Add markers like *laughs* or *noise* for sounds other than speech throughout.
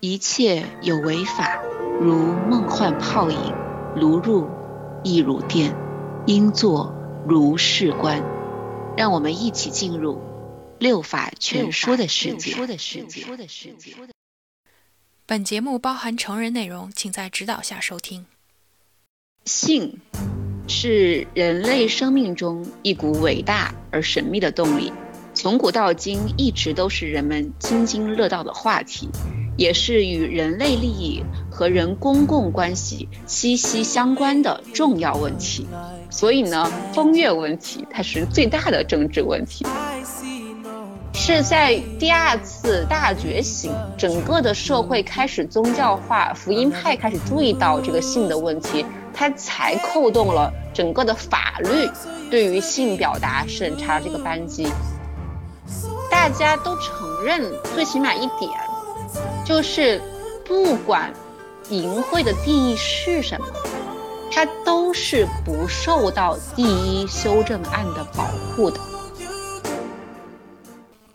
一切有为法，如梦幻泡影，如入亦如电，应作如是观。让我们一起进入六法全说的世界。本节目包含成人内容，请在指导下收听。性是人类生命中一股伟大而神秘的动力，从古到今一直都是人们津津乐道的话题，也是与人类利益和人公共关系息息相关的重要问题。所以呢，风月问题它是最大的政治问题，是在第二次大觉醒，整个的社会开始宗教化，福音派开始注意到这个性的问题，它才扣动了整个的法律对于性表达审查这个扳机。大家都承认，最起码一点，就是不管淫秽的定义是什么。它都是不受到第一修正案的保护的。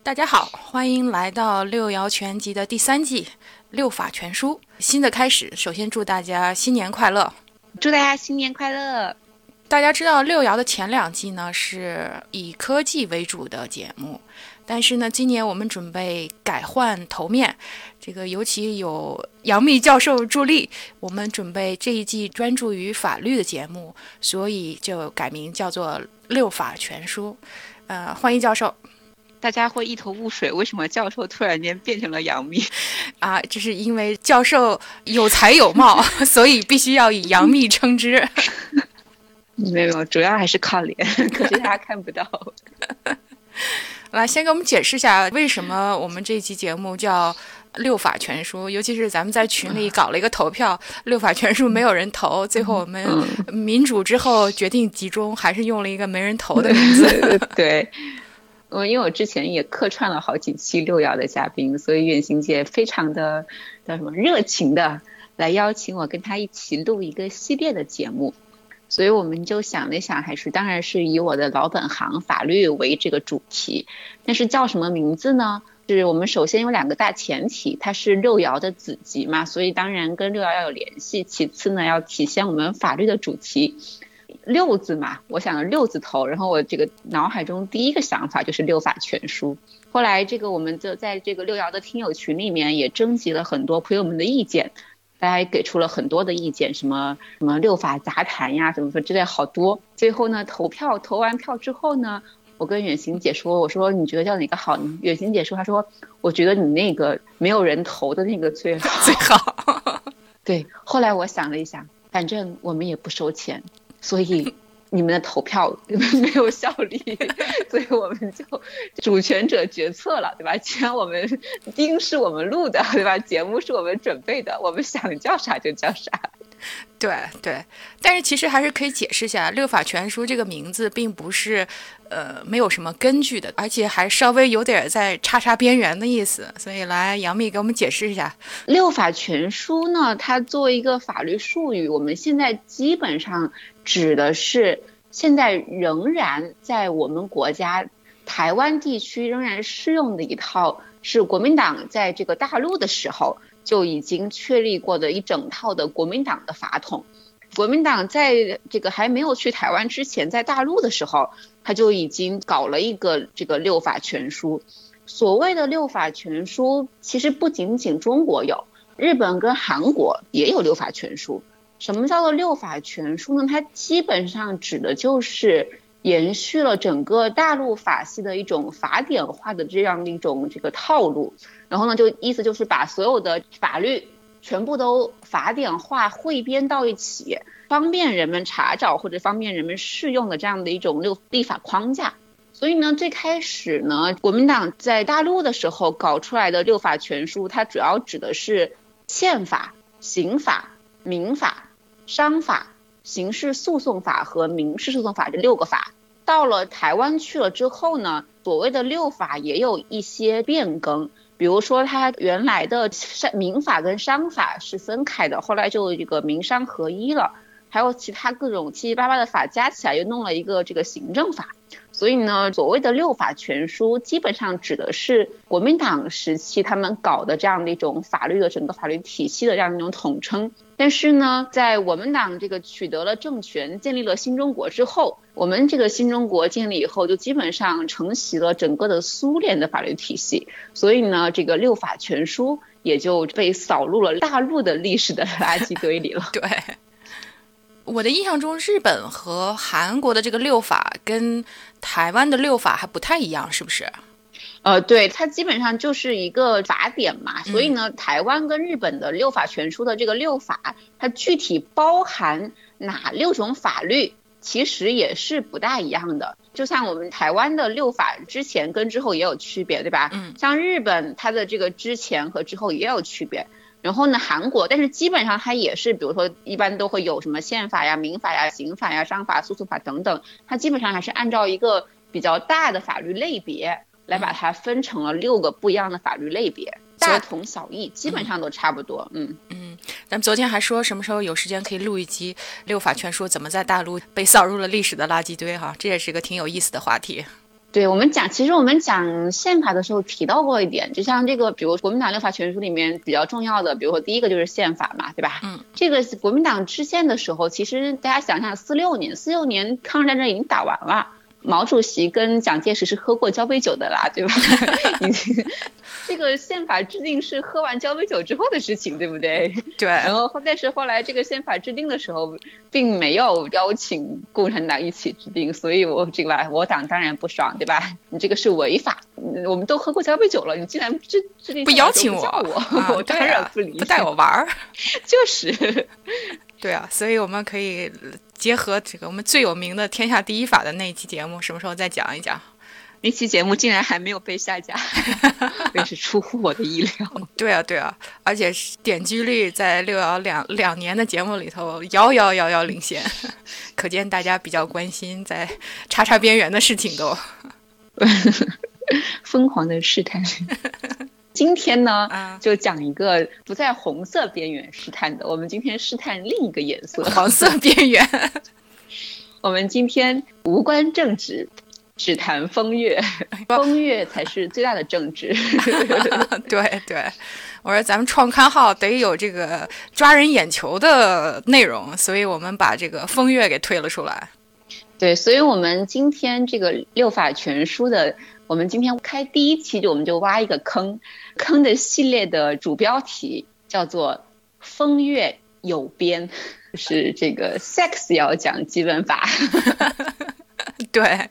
大家好，欢迎来到六爻全集的第三季《六法全书》，新的开始。首先祝大家新年快乐！祝大家新年快乐！大家知道六爻的前两季呢是以科技为主的节目。但是呢，今年我们准备改换头面，这个尤其有杨幂教授助力，我们准备这一季专注于法律的节目，所以就改名叫做《六法全书》。呃，欢迎教授。大家会一头雾水，为什么教授突然间变成了杨幂？啊，这是因为教授有才有貌，*laughs* 所以必须要以杨幂称之。*laughs* 没有，主要还是靠脸，可是大家看不到。*laughs* 来，先给我们解释一下为什么我们这期节目叫《六法全书》，尤其是咱们在群里搞了一个投票，《六法全书》没有人投，最后我们民主之后决定集中，还是用了一个没人投的名字。*laughs* 对，我因为我之前也客串了好几期六爻的嘉宾，所以远行姐非常的叫什么热情的来邀请我跟他一起录一个系列的节目。所以我们就想了想，还是当然是以我的老本行法律为这个主题，但是叫什么名字呢？是我们首先有两个大前提，它是六爻的子集嘛，所以当然跟六爻要有联系。其次呢，要体现我们法律的主题，六字嘛，我想六字头，然后我这个脑海中第一个想法就是六法全书。后来这个我们就在这个六爻的听友群里面也征集了很多朋友们的意见。大家也给出了很多的意见，什么什么六法杂谈呀，怎么说之类好多。最后呢，投票投完票之后呢，我跟远行姐说，我说你觉得叫哪个好呢？远行姐说，她说我觉得你那个没有人投的那个最好最好。对，后来我想了一下，反正我们也不收钱，所以。你们的投票 *laughs* 没有效力，*laughs* 所以我们就主权者决策了，对吧？既然我们音是我们录的，对吧？节目是我们准备的，我们想叫啥就叫啥。*laughs* 对对，但是其实还是可以解释一下，《六法全书》这个名字并不是呃没有什么根据的，而且还稍微有点在叉叉边缘的意思。所以来杨幂给我们解释一下，《六法全书》呢，它作为一个法律术语，我们现在基本上。指的是现在仍然在我们国家台湾地区仍然适用的一套，是国民党在这个大陆的时候就已经确立过的一整套的国民党的法统。国民党在这个还没有去台湾之前，在大陆的时候，他就已经搞了一个这个六法全书。所谓的六法全书，其实不仅仅中国有，日本跟韩国也有六法全书。什么叫做六法全书呢？它基本上指的就是延续了整个大陆法系的一种法典化的这样的一种这个套路，然后呢，就意思就是把所有的法律全部都法典化汇编到一起，方便人们查找或者方便人们适用的这样的一种六立法框架。所以呢，最开始呢，国民党在大陆的时候搞出来的六法全书，它主要指的是宪法、刑法、民法。商法、刑事诉讼法和民事诉讼法这六个法，到了台湾去了之后呢，所谓的六法也有一些变更，比如说它原来的商民法跟商法是分开的，后来就这个民商合一了，还有其他各种七七八八的法加起来又弄了一个这个行政法。所以呢，所谓的六法全书基本上指的是国民党时期他们搞的这样的一种法律的整个法律体系的这样一种统称。但是呢，在我们党这个取得了政权、建立了新中国之后，我们这个新中国建立以后，就基本上承袭了整个的苏联的法律体系。所以呢，这个六法全书也就被扫入了大陆的历史的垃圾堆里了。*laughs* 对。我的印象中，日本和韩国的这个六法跟台湾的六法还不太一样，是不是？呃，对，它基本上就是一个法典嘛。所以呢，台湾跟日本的六法全书的这个六法，它具体包含哪六种法律，其实也是不大一样的。就像我们台湾的六法之前跟之后也有区别，对吧？嗯。像日本，它的这个之前和之后也有区别。然后呢，韩国，但是基本上它也是，比如说一般都会有什么宪法呀、民法呀、刑法呀、商法、诉讼法等等，它基本上还是按照一个比较大的法律类别来把它分成了六个不一样的法律类别，大同小异，基本上都差不多。嗯嗯，咱们昨天还说什么时候有时间可以录一集《六法全书》怎么在大陆被扫入了历史的垃圾堆哈，这也是个挺有意思的话题。对我们讲，其实我们讲宪法的时候提到过一点，就像这个，比如国民党六法全书里面比较重要的，比如说第一个就是宪法嘛，对吧？嗯，这个国民党制宪的时候，其实大家想想，四六年，四六年抗日战争已经打完了，毛主席跟蒋介石是喝过交杯酒的啦，*laughs* 对吧？*laughs* 已经。这个宪法制定是喝完交杯酒之后的事情，对不对？对。然后，但是后来这个宪法制定的时候，并没有邀请共产党一起制定，所以我这个吧，我党当然不爽，对吧？你这个是违法，我们都喝过交杯酒了，你竟然制制定不邀请我，我当然不理，不带我玩儿，*laughs* 就是。对啊，所以我们可以结合这个我们最有名的天下第一法的那一期节目，什么时候再讲一讲？那期节目竟然还没有被下架，*laughs* 也是出乎我的意料。对啊，对啊，而且点击率在六爻两两年的节目里头遥遥遥遥领先，*laughs* 可见大家比较关心在叉叉边缘的事情都 *laughs* 疯狂的试探。今天呢，就讲一个不在红色边缘试探的，我们今天试探另一个颜色，黄色边缘。*laughs* 我们今天无关政治。只谈风月，*laughs* 风月才是最大的政治。*laughs* 对对，我说咱们创刊号得有这个抓人眼球的内容，所以我们把这个风月给推了出来。对，所以我们今天这个六法全书的，我们今天开第一期就我们就挖一个坑，坑的系列的主标题叫做“风月有边”，就是这个 sex 要讲基本法。*laughs* 对。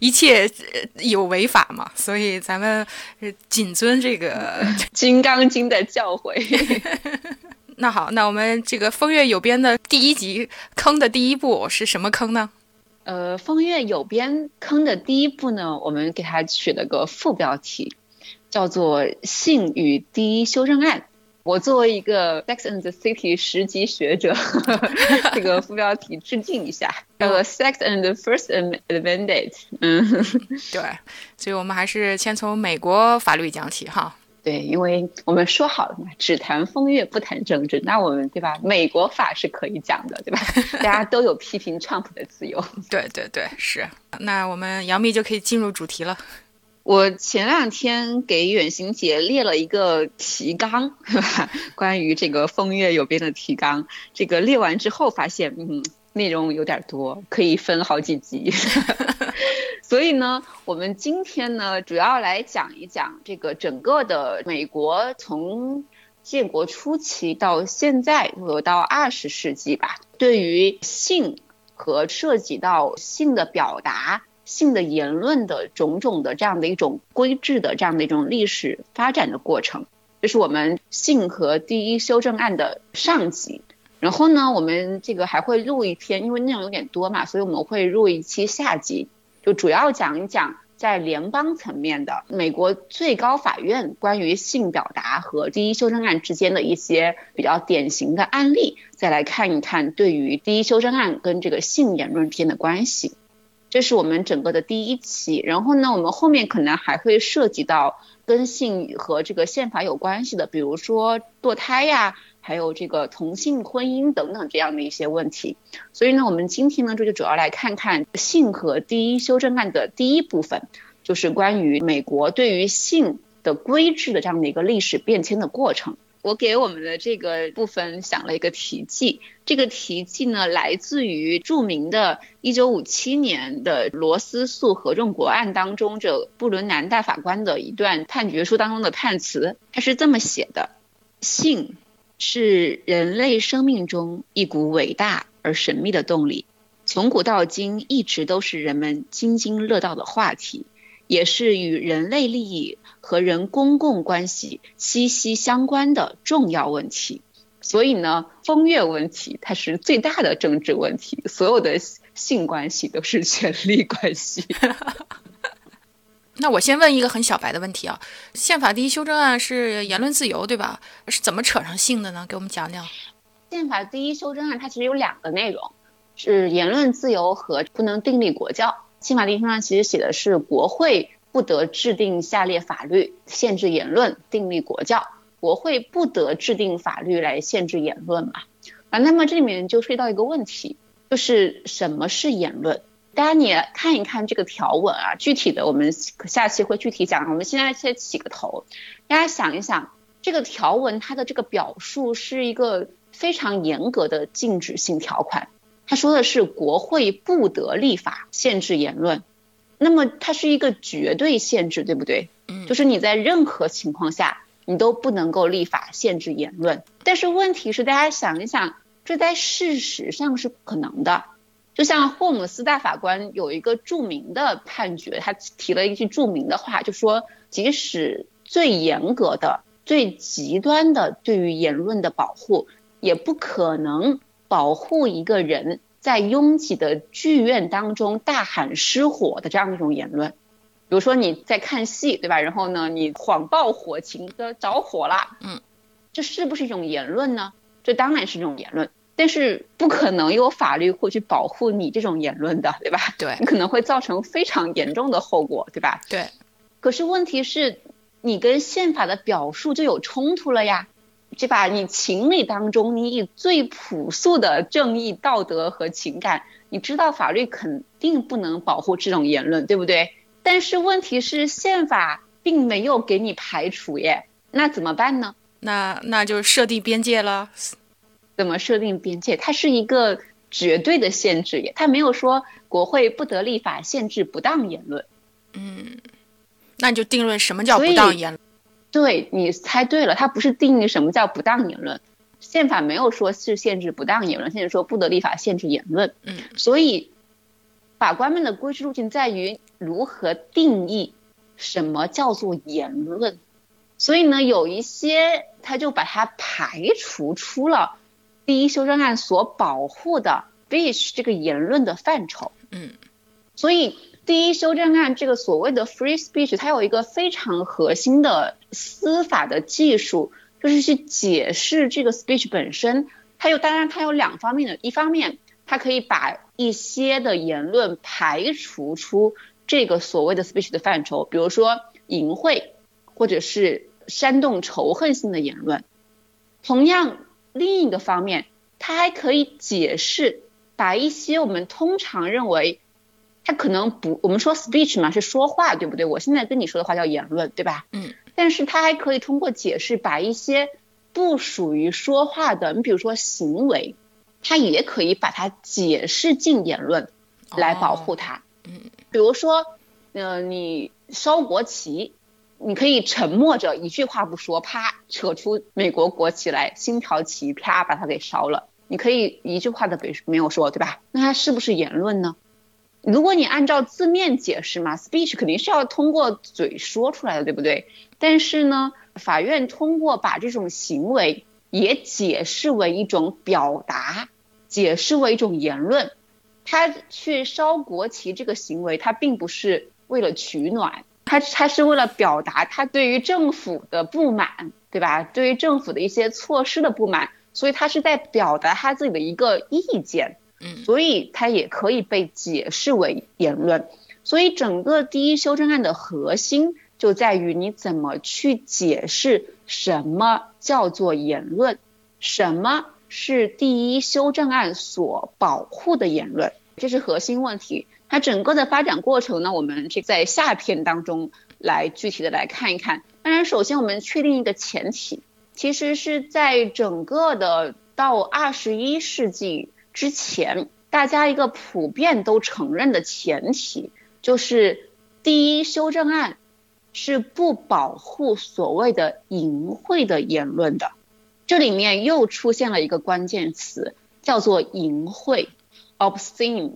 一切有违法嘛，所以咱们谨遵这个 *laughs*《金刚经》的教诲。*laughs* 那好，那我们这个《风月有边》的第一集坑的第一步是什么坑呢？呃，《风月有边》坑的第一步呢，我们给它取了个副标题，叫做《性与第一修正案》。我作为一个《Sex and the City》十级学者，*laughs* 这个副标题致敬一下，叫做《Sex and the First Amendment》。嗯，对，所以我们还是先从美国法律讲起哈。对，因为我们说好了嘛，只谈风月不谈政治，那我们对吧？美国法是可以讲的，对吧？*laughs* 大家都有批评 Trump 的自由。*laughs* 对对对，是。那我们杨幂就可以进入主题了。我前两天给远行姐列了一个提纲，关于这个风月有边的提纲。这个列完之后发现，嗯，内容有点多，可以分好几集。*laughs* 所以呢，我们今天呢，主要来讲一讲这个整个的美国从建国初期到现在，到二十世纪吧，对于性和涉及到性的表达。性的言论的种种的这样的一种规制的这样的一种历史发展的过程，这是我们性和第一修正案的上集。然后呢，我们这个还会录一篇，因为内容有点多嘛，所以我们会录一期下集，就主要讲一讲在联邦层面的美国最高法院关于性表达和第一修正案之间的一些比较典型的案例，再来看一看对于第一修正案跟这个性言论之间的关系。这是我们整个的第一期，然后呢，我们后面可能还会涉及到跟性和这个宪法有关系的，比如说堕胎呀，还有这个同性婚姻等等这样的一些问题。所以呢，我们今天呢，这就主要来看看性和第一修正案的第一部分，就是关于美国对于性的规制的这样的一个历史变迁的过程。我给我们的这个部分想了一个题记，这个题记呢来自于著名的1957年的罗斯诉合众国案当中，这布伦南大法官的一段判决书当中的判词，他是这么写的：性是人类生命中一股伟大而神秘的动力，从古到今一直都是人们津津乐道的话题。也是与人类利益和人公共关系息息相关的重要问题，所以呢，风月问题它是最大的政治问题，所有的性关系都是权力关系。*laughs* 那我先问一个很小白的问题啊，宪法第一修正案是言论自由对吧？是怎么扯上性的呢？给我们讲讲。宪法第一修正案它其实有两个内容，是言论自由和不能订立国教。宪法第一修正案其实写的是国会不得制定下列法律限制言论、订立国教。国会不得制定法律来限制言论嘛？啊，那么这里面就涉及到一个问题，就是什么是言论？大家你看一看这个条文啊，具体的我们下期会具体讲。我们现在先起个头，大家想一想，这个条文它的这个表述是一个非常严格的禁止性条款。它说的是国会不得立法限制言论，那么它是一个绝对限制，对不对？嗯，就是你在任何情况下你都不能够立法限制言论。但是问题是，大家想一想，这在事实上是不可能的。就像霍姆斯大法官有一个著名的判决，他提了一句著名的话，就说即使最严格的、最极端的对于言论的保护，也不可能。保护一个人在拥挤的剧院当中大喊失火的这样一种言论，比如说你在看戏，对吧？然后呢，你谎报火情的着火了，嗯，这是不是一种言论呢？这当然是一种言论，但是不可能有法律会去保护你这种言论的，对吧？对，你可能会造成非常严重的后果，对吧？对。可是问题是，你跟宪法的表述就有冲突了呀。对吧你情理当中，你以最朴素的正义、道德和情感，你知道法律肯定不能保护这种言论，对不对？但是问题是，宪法并没有给你排除耶，那怎么办呢？那那就设定边界了。怎么设定边界？它是一个绝对的限制也，它没有说国会不得立法限制不当言论。嗯，那你就定论什么叫不当言论。对你猜对了，它不是定义什么叫不当言论，宪法没有说是限制不当言论，现在说不得立法限制言论。嗯，所以法官们的规制路径在于如何定义什么叫做言论。所以呢，有一些他就把它排除出了第一修正案所保护的 speech 这个言论的范畴。嗯，所以。第一修正案这个所谓的 free speech，它有一个非常核心的司法的技术，就是去解释这个 speech 本身。它有当然它有两方面的，一方面它可以把一些的言论排除出这个所谓的 speech 的范畴，比如说淫秽或者是煽动仇恨性的言论。同样，另一个方面，它还可以解释把一些我们通常认为。它可能不，我们说 speech 嘛是说话，对不对？我现在跟你说的话叫言论，对吧？嗯。但是它还可以通过解释，把一些不属于说话的，你比如说行为，它也可以把它解释进言论，来保护它。嗯。比如说，呃，你烧国旗，你可以沉默着一句话不说，啪扯出美国国旗来，星条旗啪把它给烧了，你可以一句话都没没有说，对吧？那它是不是言论呢？如果你按照字面解释嘛，speech 肯定是要通过嘴说出来的，对不对？但是呢，法院通过把这种行为也解释为一种表达，解释为一种言论。他去烧国旗这个行为，他并不是为了取暖，他他是为了表达他对于政府的不满，对吧？对于政府的一些措施的不满，所以他是在表达他自己的一个意见。嗯所以他也可以被解释为言论。所以整个第一修正案的核心就在于你怎么去解释什么叫做言论。什么是第一修正案所保护的言论？这是核心问题。它整个的发展过程呢，我们这在下篇当中来具体的来看一看。当然，首先我们确定一个前提，其实是在整个的到二十一世纪之前，大家一个普遍都承认的前提，就是第一修正案是不保护所谓的淫秽的言论的。这里面又出现了一个关键词，叫做淫秽 （obscene）。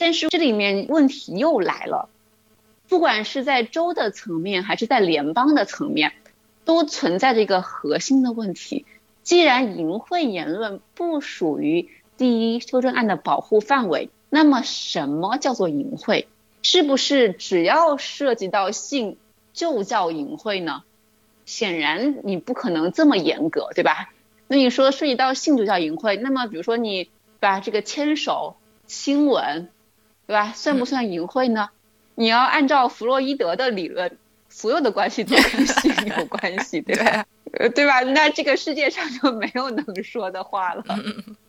但是这里面问题又来了，不管是在州的层面还是在联邦的层面，都存在着一个核心的问题。既然淫秽言论不属于第一修正案的保护范围，那么什么叫做淫秽？是不是只要涉及到性就叫淫秽呢？显然你不可能这么严格，对吧？那你说涉及到性就叫淫秽，那么比如说你把这个牵手、亲吻。对吧？算不算淫秽呢？你要按照弗洛伊德的理论，所有的关系都跟 *laughs* 性有关系，对吧？呃，对吧？那这个世界上就没有能说的话了。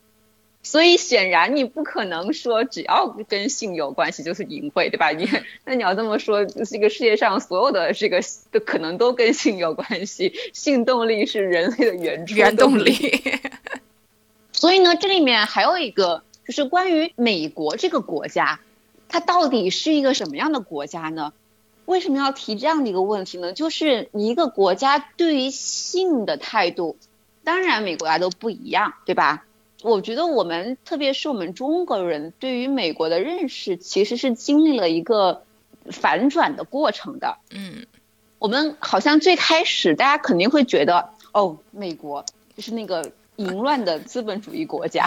*laughs* 所以显然你不可能说只要跟性有关系就是淫秽，对吧？你 *laughs* 那你要这么说，这个世界上所有的这个都可能都跟性有关系，性动力是人类的原原动力。所以呢，这里面还有一个就是关于美国这个国家。它到底是一个什么样的国家呢？为什么要提这样的一个问题呢？就是一个国家对于性的态度，当然每个国家都不一样，对吧？我觉得我们特别是我们中国人对于美国的认识，其实是经历了一个反转的过程的。嗯，我们好像最开始大家肯定会觉得，哦，美国就是那个。淫乱的资本主义国家，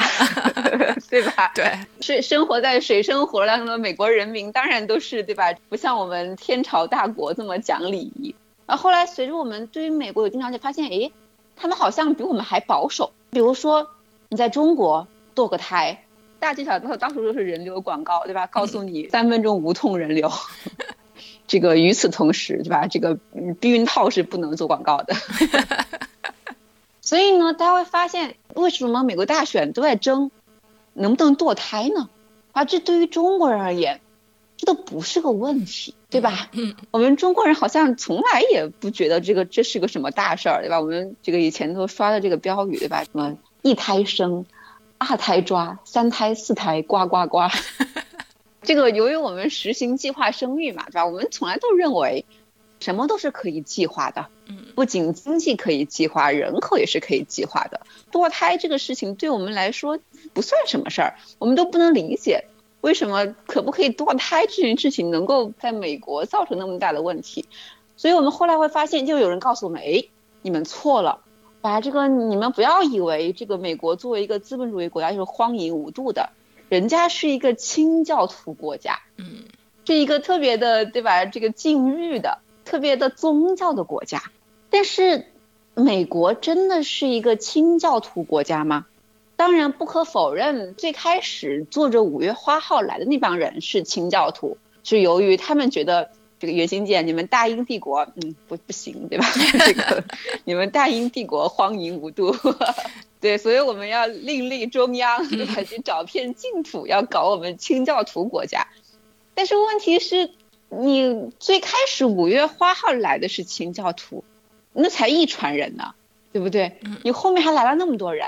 *laughs* 对吧？对，是生活在水深火热当中的美国人民，当然都是对吧？不像我们天朝大国这么讲礼仪。然后后来随着我们对于美国有经常就发现，哎，他们好像比我们还保守。比如说你在中国堕个胎，大街小巷到处都是人流广告，对吧？告诉你三分钟无痛人流。*laughs* 这个与此同时，对吧？这个避孕套是不能做广告的。*laughs* 所以呢，大家会发现，为什么美国大选都在争能不能堕胎呢？啊，这对于中国人而言，这都不是个问题，对吧？嗯，*laughs* 我们中国人好像从来也不觉得这个这是个什么大事儿，对吧？我们这个以前都刷的这个标语，对吧？什么一胎生，二胎抓，三胎四胎呱呱呱。*laughs* 这个由于我们实行计划生育嘛，对吧？我们从来都认为。什么都是可以计划的，嗯，不仅经济可以计划，人口也是可以计划的。堕胎这个事情对我们来说不算什么事儿，我们都不能理解为什么可不可以堕胎这件事情能够在美国造成那么大的问题。所以我们后来会发现，就有人告诉我们，哎，你们错了，把这个你们不要以为这个美国作为一个资本主义国家就是荒淫无度的，人家是一个清教徒国家，嗯，是一个特别的，对吧？这个禁欲的。特别的宗教的国家，但是美国真的是一个清教徒国家吗？当然不可否认，最开始坐着五月花号来的那帮人是清教徒，是由于他们觉得这个袁心健，你们大英帝国，嗯，不不行，对吧？*laughs* 这个你们大英帝国荒淫无度，*laughs* 对，所以我们要另立中央，对吧？去找片净土，要搞我们清教徒国家。但是问题是。你最开始五月花号来的是清教徒，那才一船人呢，对不对？你后面还来了那么多人，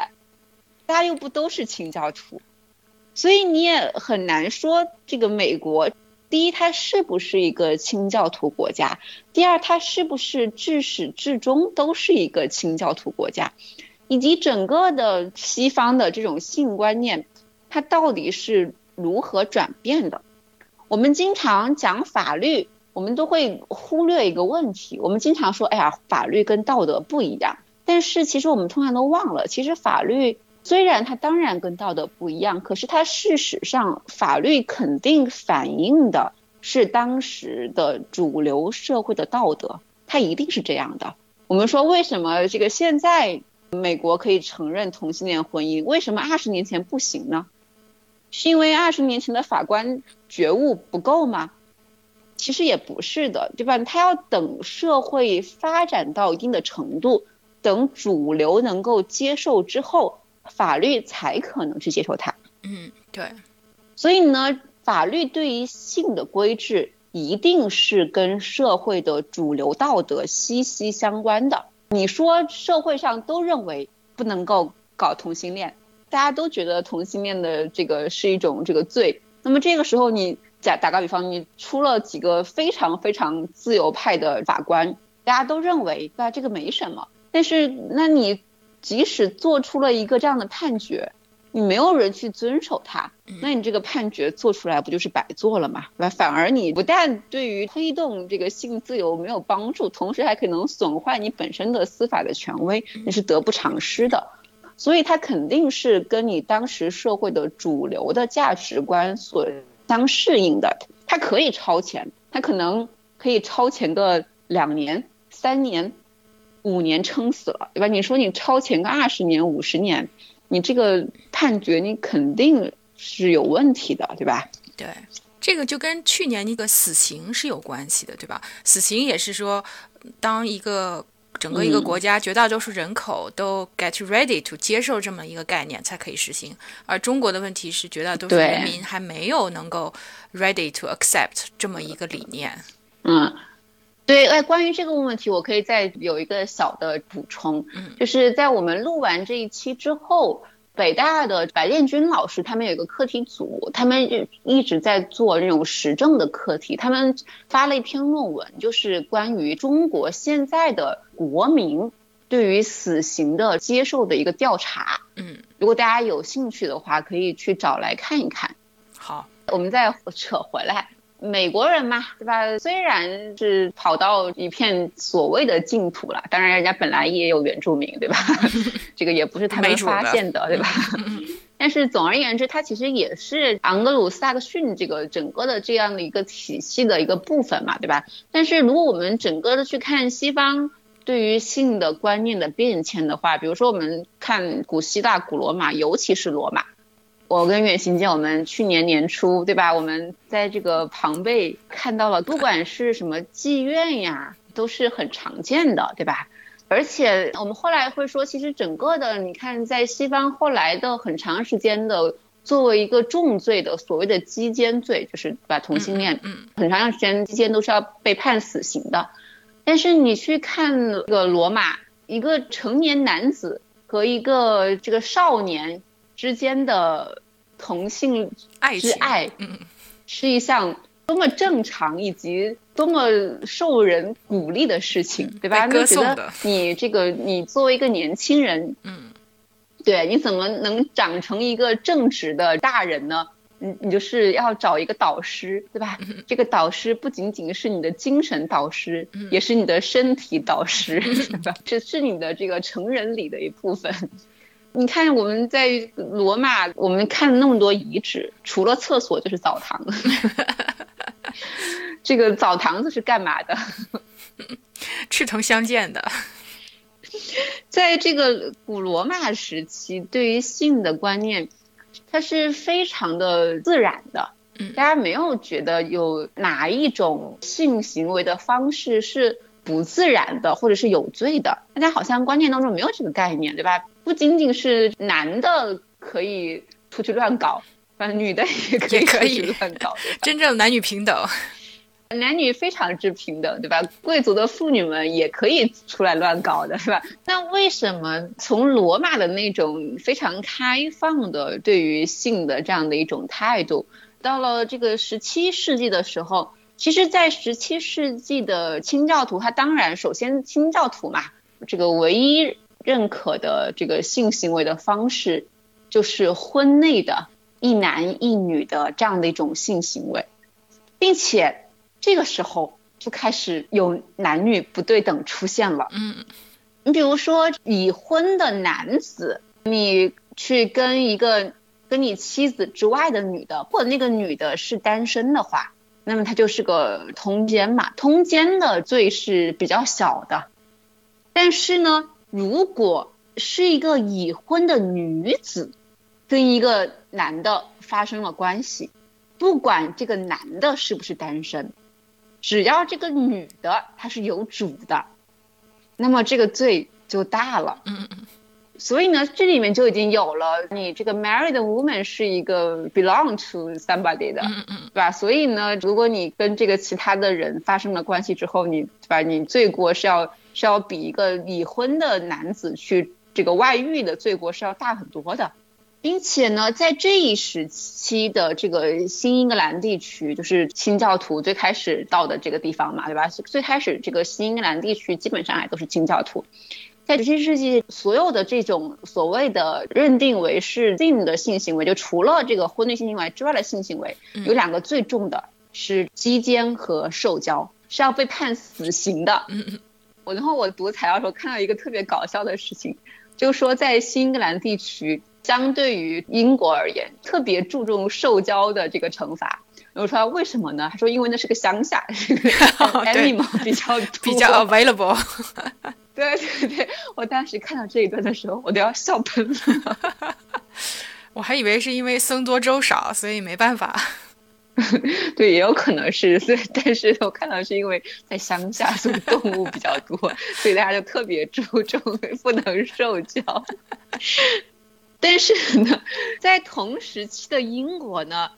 大家又不都是清教徒，所以你也很难说这个美国，第一它是不是一个清教徒国家，第二它是不是至始至终都是一个清教徒国家，以及整个的西方的这种性观念，它到底是如何转变的？我们经常讲法律，我们都会忽略一个问题。我们经常说，哎呀，法律跟道德不一样。但是其实我们通常都忘了，其实法律虽然它当然跟道德不一样，可是它事实上法律肯定反映的是当时的主流社会的道德，它一定是这样的。我们说为什么这个现在美国可以承认同性恋婚姻，为什么二十年前不行呢？是因为二十年前的法官觉悟不够吗？其实也不是的，对吧？他要等社会发展到一定的程度，等主流能够接受之后，法律才可能去接受它。嗯，对。所以呢，法律对于性的规制一定是跟社会的主流道德息息相关的。你说社会上都认为不能够搞同性恋，大家都觉得同性恋的这个是一种这个罪。那么这个时候，你假打个比方，你出了几个非常非常自由派的法官，大家都认为对吧这个没什么。但是那你即使做出了一个这样的判决，你没有人去遵守它，那你这个判决做出来不就是白做了吗？那反而你不但对于推动这个性自由没有帮助，同时还可能损坏你本身的司法的权威，你是得不偿失的。所以它肯定是跟你当时社会的主流的价值观所相适应的。它可以超前，它可能可以超前个两年、三年、五年，撑死了，对吧？你说你超前个二十年、五十年，你这个判决你肯定是有问题的，对吧？对，这个就跟去年那个死刑是有关系的，对吧？死刑也是说，当一个。整个一个国家绝大多数人口都 get ready to 接受这么一个概念才可以实行，而中国的问题是绝大多数人民还没有能够 ready to accept 这么一个理念。嗯，对，哎，关于这个问题，我可以再有一个小的补充，就是在我们录完这一期之后。北大的白建军老师，他们有一个课题组，他们就一直在做那种时政的课题。他们发了一篇论文，就是关于中国现在的国民对于死刑的接受的一个调查。嗯，如果大家有兴趣的话，可以去找来看一看。好，我们再扯回来。美国人嘛，对吧？虽然是跑到一片所谓的净土了，当然人家本来也有原住民，对吧？*laughs* 这个也不是他们发现的，对吧？但是总而言之，它其实也是昂格鲁萨克逊这个整个的这样的一个体系的一个部分嘛，对吧？但是如果我们整个的去看西方对于性的观念的变迁的话，比如说我们看古希腊、古罗马，尤其是罗马。我跟远行姐，我们去年年初，对吧？我们在这个庞贝看到了，不管是什么妓院呀，都是很常见的，对吧？而且我们后来会说，其实整个的，你看，在西方后来的很长时间的，作为一个重罪的所谓的基奸罪，就是把同性恋，嗯，很长时间基奸都是要被判死刑的。但是你去看那个罗马，一个成年男子和一个这个少年。之间的同性之爱，嗯，是一项多么正常以及多么受人鼓励的事情，对吧？歌颂的。你这个，你作为一个年轻人，嗯，对，你怎么能长成一个正直的大人呢？你你就是要找一个导师，对吧？这个导师不仅仅是你的精神导师，也是你的身体导师，*laughs* 对吧？这是你的这个成人礼的一部分。你看我们在罗马，我们看那么多遗址，除了厕所就是澡堂。这个澡堂子是干嘛的？*laughs* 赤诚相见的。*laughs* 在这个古罗马时期，对于性的观念，它是非常的自然的。嗯，大家没有觉得有哪一种性行为的方式是不自然的，或者是有罪的。大家好像观念当中没有这个概念，对吧？不仅仅是男的可以出去乱搞，反正女的也可以可以乱搞，真正男女平等，男女非常之平等，对吧？贵族的妇女们也可以出来乱搞的，是吧？那为什么从罗马的那种非常开放的对于性的这样的一种态度，到了这个十七世纪的时候，其实，在十七世纪的清教徒，他当然首先清教徒嘛，这个唯一。认可的这个性行为的方式，就是婚内的一男一女的这样的一种性行为，并且这个时候就开始有男女不对等出现了。嗯，你比如说已婚的男子，你去跟一个跟你妻子之外的女的，或者那个女的是单身的话，那么他就是个通奸嘛。通奸的罪是比较小的，但是呢。如果是一个已婚的女子跟一个男的发生了关系，不管这个男的是不是单身，只要这个女的她是有主的，那么这个罪就大了。嗯嗯。所以呢，这里面就已经有了你这个 married woman 是一个 belong to somebody 的，嗯嗯，对吧？所以呢，如果你跟这个其他的人发生了关系之后，你对吧？你罪过是要是要比一个已婚的男子去这个外遇的罪过是要大很多的，并且呢，在这一时期的这个新英格兰地区，就是清教徒最开始到的这个地方嘛，对吧？最开始这个新英格兰地区基本上还都是清教徒。在十七世纪，所有的这种所谓的认定为是性的性行为，就除了这个婚内性行为之外的性行为，有两个最重的是鸡奸和受教，是要被判死刑的。我然后我读材料的时候看到一个特别搞笑的事情，就是说在新英格兰地区，相对于英国而言，特别注重受教的这个惩罚。我说为什么呢？他说因为那是个乡下，这个 *laughs* animal 比较 *laughs* 比较 available。*laughs* 对对对，我当时看到这一段的时候，我都要笑喷了。我还以为是因为僧多粥少，所以没办法。*laughs* 对，也有可能是，所以，但是我看到是因为在乡下，所以动物比较多，所以大家就特别注重 *laughs* 不能受教。但是呢，在同时期的英国呢，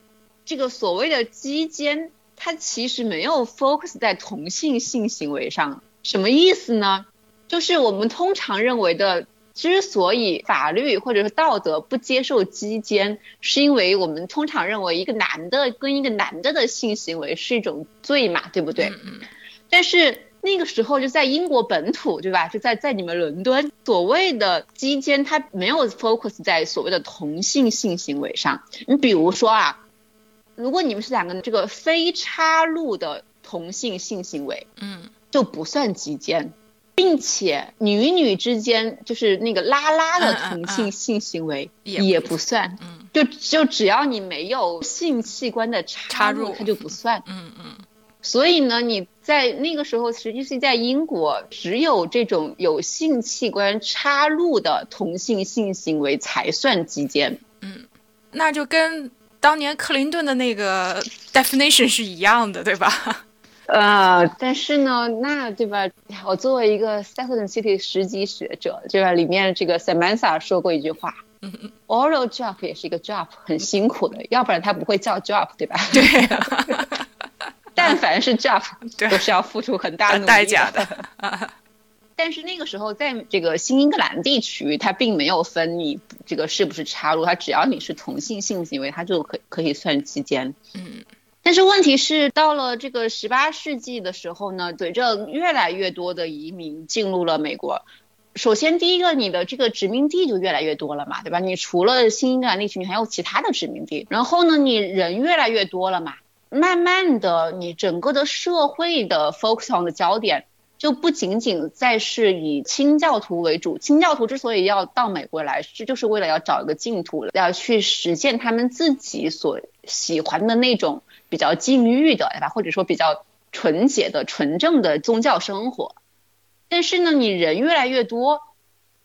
这个所谓的基奸，它其实没有 focus 在同性性行为上，什么意思呢？就是我们通常认为的，之所以法律或者是道德不接受基奸，是因为我们通常认为一个男的跟一个男的的性行为是一种罪嘛，对不对？嗯。但是那个时候就在英国本土，对吧？就在在你们伦敦，所谓的基奸，它没有 focus 在所谓的同性性行为上。你比如说啊，如果你们是两个这个非插入的同性性行为，嗯，就不算基奸。并且女女之间就是那个拉拉的同性性行为也不算，就就只要你没有性器官的插入，它就不算。嗯嗯。所以呢，你在那个时候，实际是在英国，只有这种有性器官插入的同性性行为才算基奸。嗯，那就跟当年克林顿的那个 definition 是一样的，对吧？呃，但是呢，那对吧？我作为一个 Second City 十级学者，对吧？里面这个 Samantha 说过一句话，oral job 也是一个 job，很辛苦的，要不然他不会叫 job，对吧？对。*laughs* *laughs* 但凡是 job，都是要付出很大代价的。*laughs* 但是那个时候，在这个新英格兰地区，它并没有分你这个是不是插入，它只要你是同性性行为，它就可可以算期间。嗯。但是问题是，到了这个十八世纪的时候呢，随着越来越多的移民进入了美国，首先第一个，你的这个殖民地就越来越多了嘛，对吧？你除了新英格兰地区，你还有其他的殖民地。然后呢，你人越来越多了嘛，慢慢的，你整个的社会的 focus on 的焦点就不仅仅再是以清教徒为主。清教徒之所以要到美国来，这就是为了要找一个净土，要去实现他们自己所喜欢的那种。比较禁欲的，对吧？或者说比较纯洁的、纯正的宗教生活。但是呢，你人越来越多，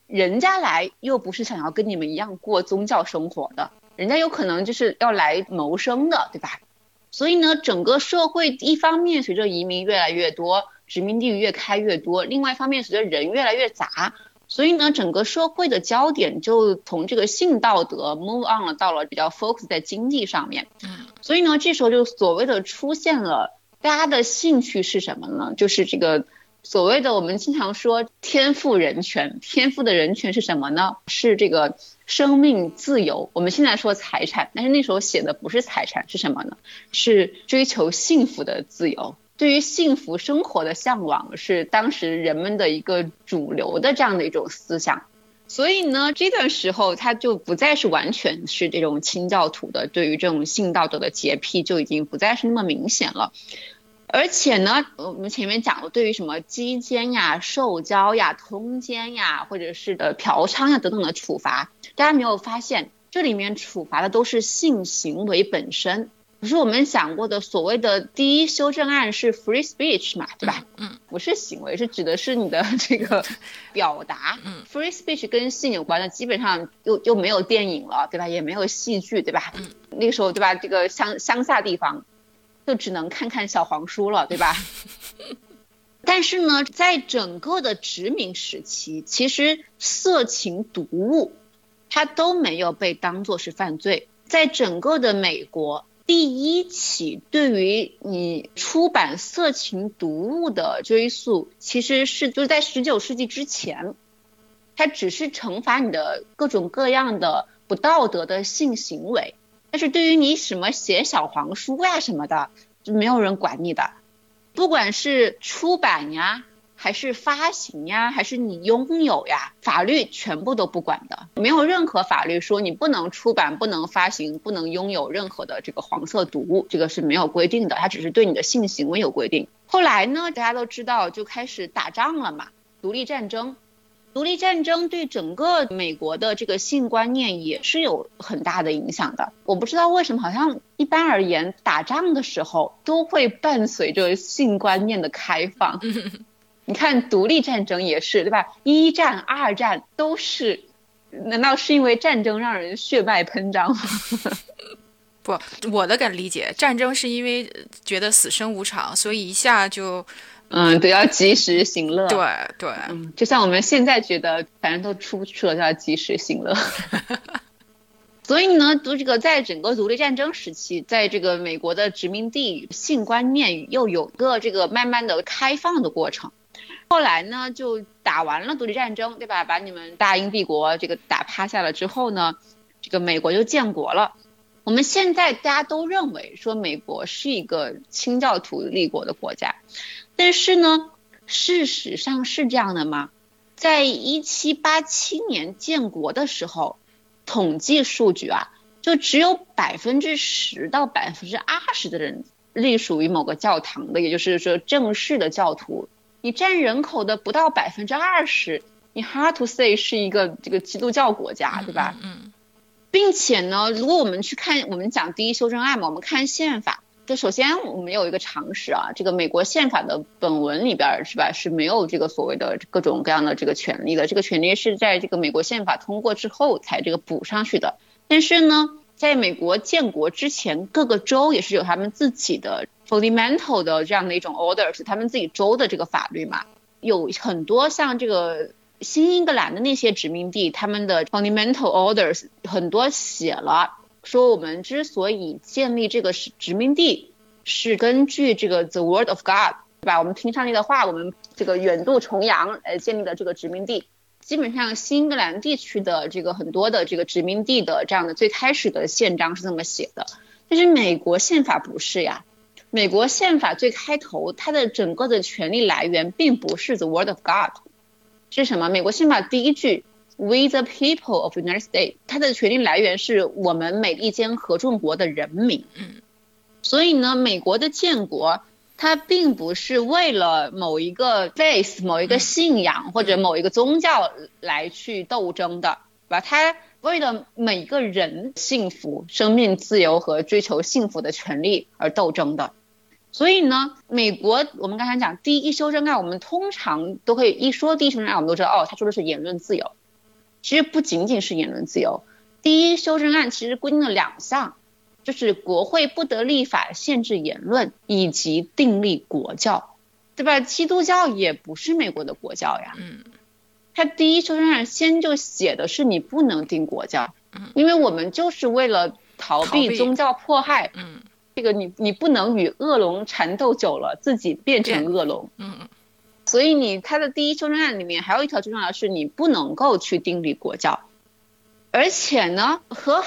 人家来又不是想要跟你们一样过宗教生活的，人家有可能就是要来谋生的，对吧？所以呢，整个社会一方面随着移民越来越多，殖民地越开越多；另外一方面，随着人越来越杂。所以呢，整个社会的焦点就从这个性道德 move on 了，到了比较 focus 在经济上面。嗯，所以呢，这时候就所谓的出现了大家的兴趣是什么呢？就是这个所谓的我们经常说天赋人权，天赋的人权是什么呢？是这个生命自由。我们现在说财产，但是那时候写的不是财产，是什么呢？是追求幸福的自由。对于幸福生活的向往是当时人们的一个主流的这样的一种思想，所以呢，这段时候他就不再是完全是这种清教徒的，对于这种性道德的洁癖就已经不再是那么明显了。而且呢，我们前面讲了，对于什么鸡奸呀、受教呀、通奸呀，或者是的嫖娼呀等等的处罚，大家没有发现这里面处罚的都是性行为本身。不是我们想过的所谓的第一修正案是 free speech 嘛，对吧？嗯，不是行为，是指的是你的 *laughs* 这个表达。嗯，free speech 跟性有关的，基本上又又没有电影了，对吧？也没有戏剧，对吧？嗯，那个时候，对吧？这个乡乡下地方，就只能看看小黄书了，对吧？*laughs* 但是呢，在整个的殖民时期，其实色情读物它都没有被当作是犯罪。在整个的美国，第一起对于你出版色情读物的追溯，其实是就是在十九世纪之前，它只是惩罚你的各种各样的不道德的性行为。但是对于你什么写小黄书呀什么的，就没有人管你的。不管是出版呀，还是发行呀，还是你拥有呀，法律全部都不管的。没有任何法律说你不能出版、不能发行、不能拥有任何的这个黄色读物，这个是没有规定的。它只是对你的性行为有规定。后来呢，大家都知道就开始打仗了嘛，独立战争。独立战争对整个美国的这个性观念也是有很大的影响的。我不知道为什么，好像一般而言，打仗的时候都会伴随着性观念的开放。*laughs* 你看，独立战争也是，对吧？一战、二战都是，难道是因为战争让人血脉喷张吗？*laughs* 不，我的感理解，战争是因为觉得死生无常，所以一下就。嗯，都要及时行乐。对对，嗯，就像我们现在觉得，反正都出不去了，就要及时行乐。*laughs* 所以呢，读这个在整个独立战争时期，在这个美国的殖民地，性观念又有个这个慢慢的开放的过程。后来呢，就打完了独立战争，对吧？把你们大英帝国这个打趴下了之后呢，这个美国就建国了。我们现在大家都认为说，美国是一个清教徒立国的国家。但是呢，事实上是这样的吗？在一七八七年建国的时候，统计数据啊，就只有百分之十到百分之二十的人隶属于某个教堂的，也就是说正式的教徒。你占人口的不到百分之二十，你 hard to say 是一个这个基督教国家，对吧？嗯。并且呢，如果我们去看，我们讲第一修正案嘛，我们看宪法。就首先我们有一个常识啊，这个美国宪法的本文里边是吧是没有这个所谓的各种各样的这个权利的，这个权利是在这个美国宪法通过之后才这个补上去的。但是呢，在美国建国之前，各个州也是有他们自己的 fundamental 的这样的一种 orders，他们自己州的这个法律嘛，有很多像这个新英格兰的那些殖民地，他们的 fundamental orders 很多写了。说我们之所以建立这个是殖民地，是根据这个 The Word of God，对吧？我们听上帝的话，我们这个远渡重洋来建立的这个殖民地。基本上新英格兰地区的这个很多的这个殖民地的这样的最开始的宪章是这么写的，但是美国宪法不是呀。美国宪法最开头它的整个的权利来源并不是 The Word of God，是什么？美国宪法第一句。We the people of United States，它的权利来源是我们美利坚合众国的人民。嗯，所以呢，美国的建国，它并不是为了某一个 faith、某一个信仰或者某一个宗教来去斗争的，吧？它为了每个人幸福、生命自由和追求幸福的权利而斗争的。所以呢，美国我们刚才讲第一修正案，我们通常都会一说第一修正案，我们都知道哦，他说的是言论自由。其实不仅仅是言论自由，第一修正案其实规定了两项，就是国会不得立法限制言论，以及订立国教，对吧？基督教也不是美国的国教呀。嗯。他第一修正案先就写的是你不能定国教，嗯因为我们就是为了逃避宗教迫害。嗯。这个你你不能与恶龙缠斗久了，自己变成恶龙。嗯。所以你他的第一修正案里面还有一条最重要的是你不能够去订立国教，而且呢和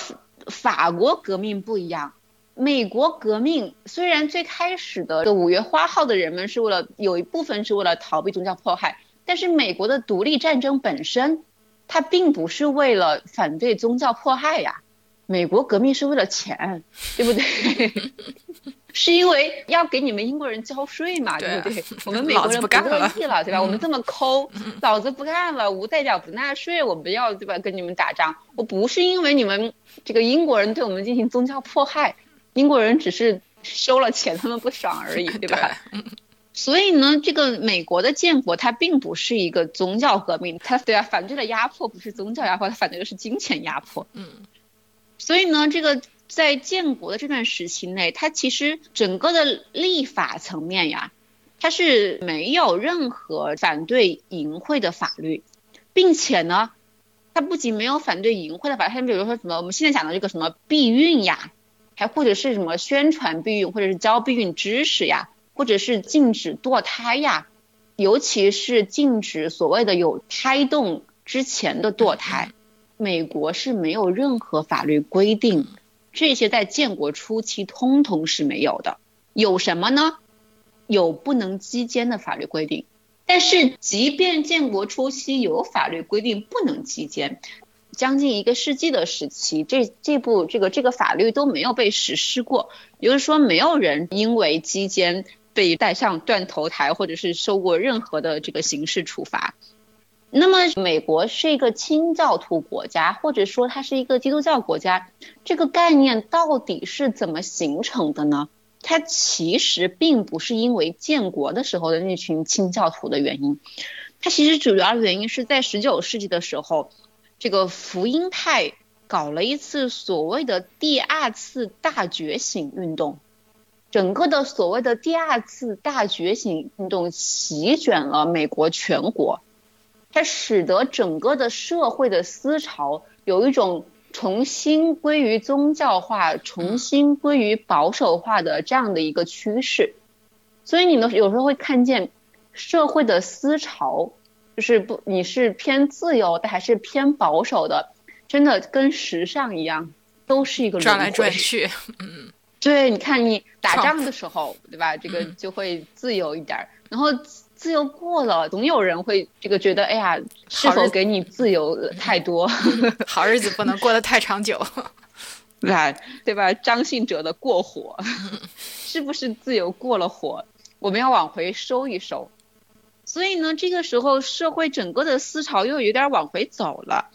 法国革命不一样，美国革命虽然最开始的五月花号的人们是为了有一部分是为了逃避宗教迫害，但是美国的独立战争本身它并不是为了反对宗教迫害呀，美国革命是为了钱，对不对？*laughs* 是因为要给你们英国人交税嘛，对不对？我们 *laughs* 美国人不乐意了，对吧？我们这么抠，老子不干了，无代表不纳税，我们要对吧？跟你们打仗，我不是因为你们这个英国人对我们进行宗教迫害，英国人只是收了钱，他们不爽而已，*laughs* 对吧？所以呢，这个美国的建国它并不是一个宗教革命，它对啊，反对的压迫不是宗教压迫，它反对的是金钱压迫。嗯，所以呢，这个。在建国的这段时期内，它其实整个的立法层面呀，它是没有任何反对淫秽的法律，并且呢，它不仅没有反对淫秽的法，它比如说什么我们现在讲的这个什么避孕呀，还或者是什么宣传避孕，或者是教避孕知识呀，或者是禁止堕胎呀，尤其是禁止所谓的有胎动之前的堕胎，美国是没有任何法律规定，这些在建国初期通通是没有的。有什么呢？有不能击奸的法律规定，但是即便建国初期有法律规定不能击奸，将近一个世纪的时期，这这部这个这个法律都没有被实施过，也就是说，没有人因为击奸被带上断头台，或者是受过任何的这个刑事处罚。那么，美国是一个清教徒国家，或者说它是一个基督教国家，这个概念到底是怎么形成的呢？它其实并不是因为建国的时候的那群清教徒的原因，它其实主要原因是在十九世纪的时候，这个福音派搞了一次所谓的第二次大觉醒运动，整个的所谓的第二次大觉醒运动席卷了美国全国，它使得整个的社会的思潮有一种。重新归于宗教化、重新归于保守化的这样的一个趋势，所以你呢有时候会看见社会的思潮，就是不你是偏自由的还是偏保守的，真的跟时尚一样，都是一个转来转去。嗯，对，你看你打仗的时候，对吧？这个就会自由一点，然后。自由过了，总有人会这个觉得，哎呀，是否给你自由太多？*laughs* 好日子不能过得太长久，*laughs* 对吧？对吧？张信哲的过火，*laughs* 是不是自由过了火？我们要往回收一收。所以呢，这个时候社会整个的思潮又有点往回走了。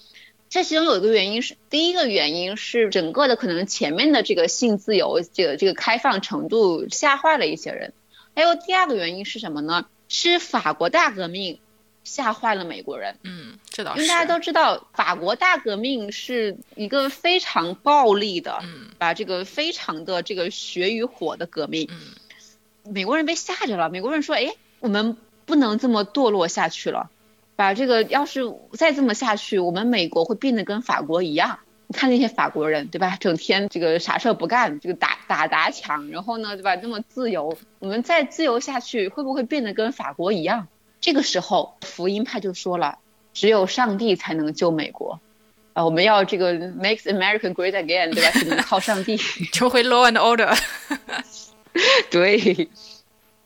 这其中有一个原因是，第一个原因是整个的可能前面的这个性自由，这个这个开放程度吓坏了一些人。还有第二个原因是什么呢？是法国大革命吓坏了美国人。嗯，这倒是。因为大家都知道，法国大革命是一个非常暴力的，嗯，把这个非常的这个血与火的革命。嗯，美国人被吓着了。美国人说：“哎，我们不能这么堕落下去了，把这个要是再这么下去，我们美国会变得跟法国一样。”你看那些法国人，对吧？*laughs* 整天这个啥事儿不干，这个打打砸抢，然后呢，对吧？那么自由，我们再自由下去，会不会变得跟法国一样？这个时候，福音派就说了，只有上帝才能救美国，啊，我们要这个 makes America great again，对吧？*laughs* 只能靠上帝，*laughs* 重回 law and order。对，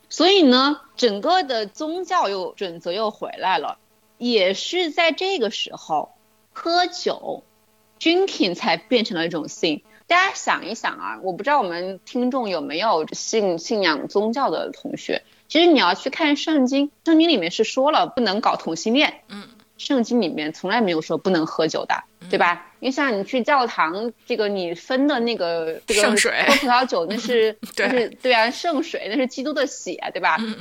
所以呢，整个的宗教又准则又回来了，也是在这个时候，喝酒。Drinking 才变成了一种性。大家想一想啊，我不知道我们听众有没有信信仰宗教的同学。其实你要去看圣经，圣经里面是说了不能搞同性恋。嗯。圣经里面从来没有说不能喝酒的，对吧？因为像你去教堂，这个你分的那个这个圣水喝葡萄酒，那是 *laughs* 那是对啊，圣水那是基督的血，对吧？嗯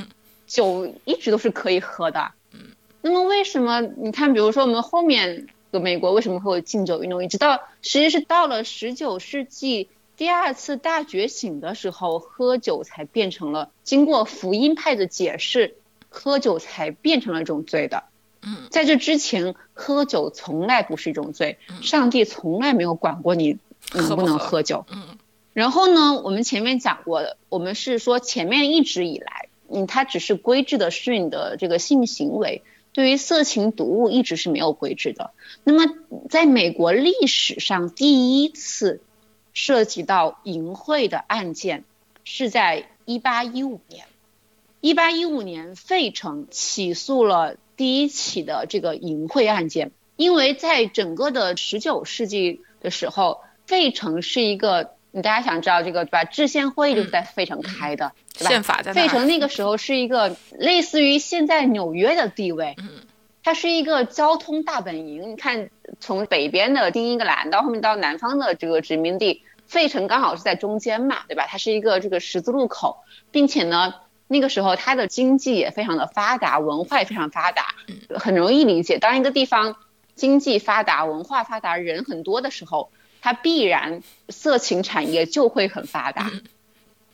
酒一直都是可以喝的。嗯。那么为什么你看，比如说我们后面。美国为什么会有禁酒运动？一直到实际是到了十九世纪第二次大觉醒的时候，喝酒才变成了经过福音派的解释，喝酒才变成了一种罪的。嗯，在这之前，喝酒从来不是一种罪，上帝从来没有管过你能不能喝酒。嗯，然后呢，我们前面讲过的，我们是说前面一直以来，嗯，它只是规制的是你的这个性行为。对于色情读物一直是没有规制的。那么，在美国历史上第一次涉及到淫秽的案件，是在一八一五年。一八一五年，费城起诉了第一起的这个淫秽案件，因为在整个的十九世纪的时候，费城是一个。你大家想知道这个对吧？制宪会就是在费城开的，对吧？宪法在费城那个时候是一个类似于现在纽约的地位，嗯，它是一个交通大本营。你看，从北边的新英格兰到后面到南方的这个殖民地，费城刚好是在中间嘛，对吧？它是一个这个十字路口，并且呢，那个时候它的经济也非常的发达，文化也非常发达，很容易理解。当一个地方经济发达、文化发达、人很多的时候。它必然色情产业就会很发达，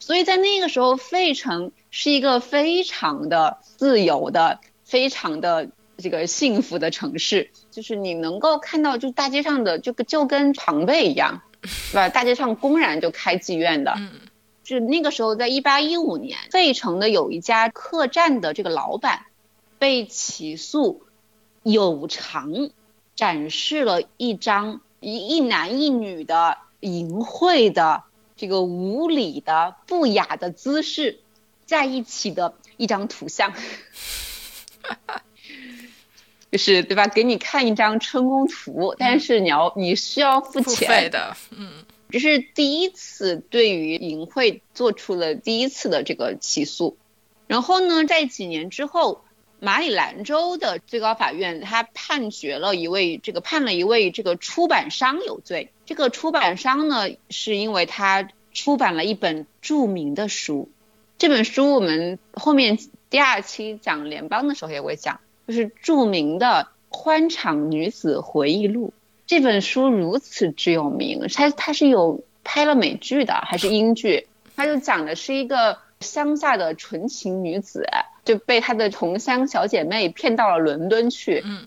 所以在那个时候，费城是一个非常的自由的、非常的这个幸福的城市，就是你能够看到，就大街上的就就跟庞贝一样，*laughs* 是吧？大街上公然就开妓院的。嗯就那个时候，在一八一五年，费城的有一家客栈的这个老板被起诉有偿展示了一张一一男一女的淫秽的这个无理的不雅的姿势在一起的一张图像，*laughs* 就是对吧？给你看一张春宫图，但是你要你需要付付钱费的，嗯这是第一次对于淫秽做出了第一次的这个起诉。然后呢，在几年之后，马里兰州的最高法院他判决了一位这个判了一位这个出版商有罪。这个出版商呢，是因为他出版了一本著名的书。这本书我们后面第二期讲联邦的时候也会讲，就是著名的《欢场女子回忆录》。这本书如此之有名，它它是有拍了美剧的，还是英剧？它就讲的是一个乡下的纯情女子，就被她的同乡小姐妹骗到了伦敦去，嗯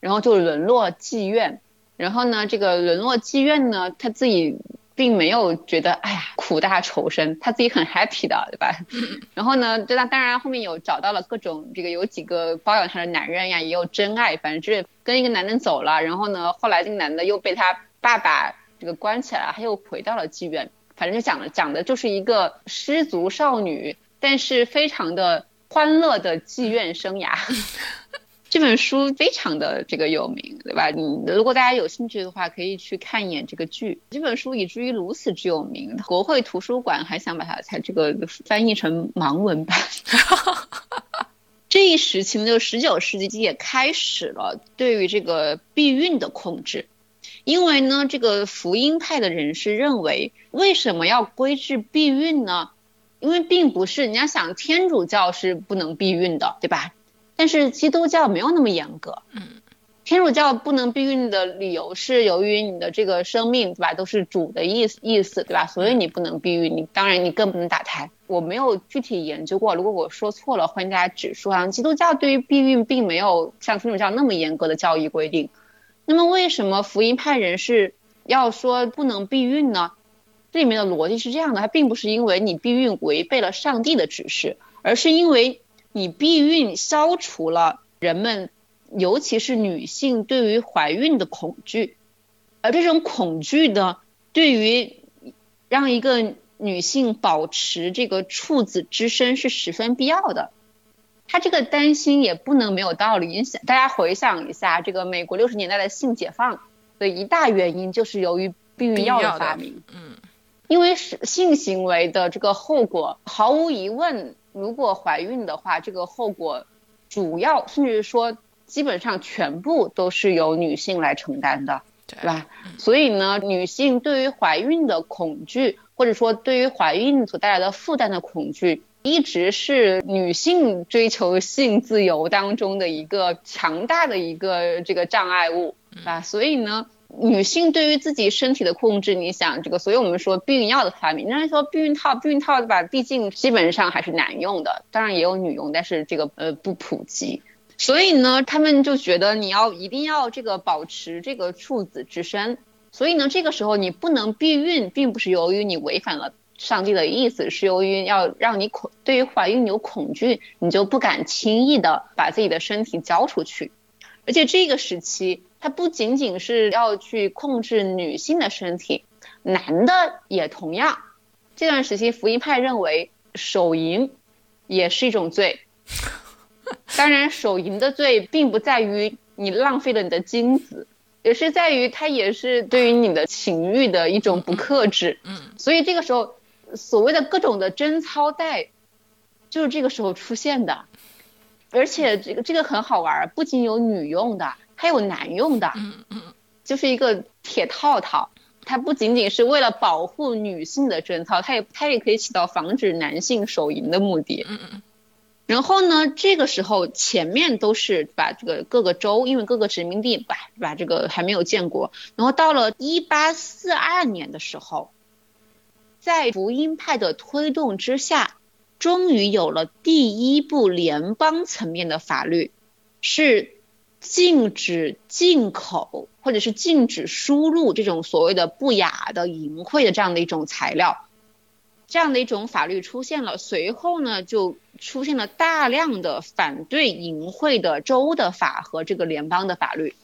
然后就沦落妓院。然后呢，这个沦落妓院呢，她自己并没有觉得哎呀苦大仇深，她自己很 happy 的，对吧？*laughs* 然后呢，这当当然后面有找到了各种这个有几个包养她的男人呀，也有真爱，反正就是跟一个男人走了，然后呢，后来这个男的又被他爸爸这个关起来了，他又回到了妓院，反正就讲了讲的就是一个失足少女，但是非常的欢乐的妓院生涯。*laughs* 这本书非常的这个有名，对吧？你如果大家有兴趣的话，可以去看一眼这个剧。这本书以至于如此之有名，国会图书馆还想把它才这个翻译成盲文版。*laughs* 这一时期呢，就十九世纪也开始了对于这个避孕的控制，因为呢，这个福音派的人士认为，为什么要规制避孕呢？因为并不是，你要想天主教是不能避孕的，对吧？但是基督教没有那么严格。嗯，天主教不能避孕的理由是由于你的这个生命，对吧？都是主的意思意思，对吧？所以你不能避孕，你当然你更不能打胎。我没有具体研究过，如果我说错了，欢迎大家指出啊。基督教对于避孕并没有像天主教那么严格的教义规定。那么为什么福音派人士要说不能避孕呢？这里面的逻辑是这样的，它并不是因为你避孕违背了上帝的指示，而是因为你避孕消除了人们，尤其是女性对于怀孕的恐惧，而这种恐惧呢，对于让一个女性保持这个处子之身是十分必要的。她这个担心也不能没有道理。你想，大家回想一下，这个美国六十年代的性解放的一大原因就是由于避孕药的发明。嗯因为是性行为的这个后果，毫无疑问，如果怀孕的话，这个后果主要甚至说基本上全部都是由女性来承担的，对对吧？所以呢，女性对于怀孕的恐惧，或者说对于怀孕所带来的负担的恐惧，一直是女性追求性自由当中的一个强大的一个这个障碍物，啊，所以呢。女性对于自己身体的控制，你想这个，所以我们说避孕药的发明，人家说避孕套，避孕套对吧？毕竟基本上还是男用的，当然也有女用，但是这个呃不普及。所以呢，他们就觉得你要一定要这个保持这个处子之身。所以呢，这个时候你不能避孕，并不是由于你违反了上帝的意思，是由于要让你恐对于怀孕有恐惧，你就不敢轻易的把自己的身体交出去。而且这个时期。它不仅仅是要去控制女性的身体，男的也同样。这段时期，福音派认为手淫也是一种罪。*laughs* 当然，手淫的罪并不在于你浪费了你的精子，也是在于它也是对于你的情欲的一种不克制。嗯，所以这个时候，所谓的各种的贞操带，就是这个时候出现的。而且这个这个很好玩，不仅有女用的。还有男用的，嗯嗯，就是一个铁套套，它不仅仅是为了保护女性的贞操，它也它也可以起到防止男性手淫的目的。嗯嗯。然后呢，这个时候前面都是把这个各个州，因为各个殖民地把把这个还没有建国。然后到了一八四二年的时候，在福音派的推动之下，终于有了第一部联邦层面的法律，是禁止进口或者是禁止输入这种所谓的不雅的淫秽的这样的一种材料。这样的一种法律出现了，随后呢，就出现了大量的反对淫秽的州的法和这个联邦的法律。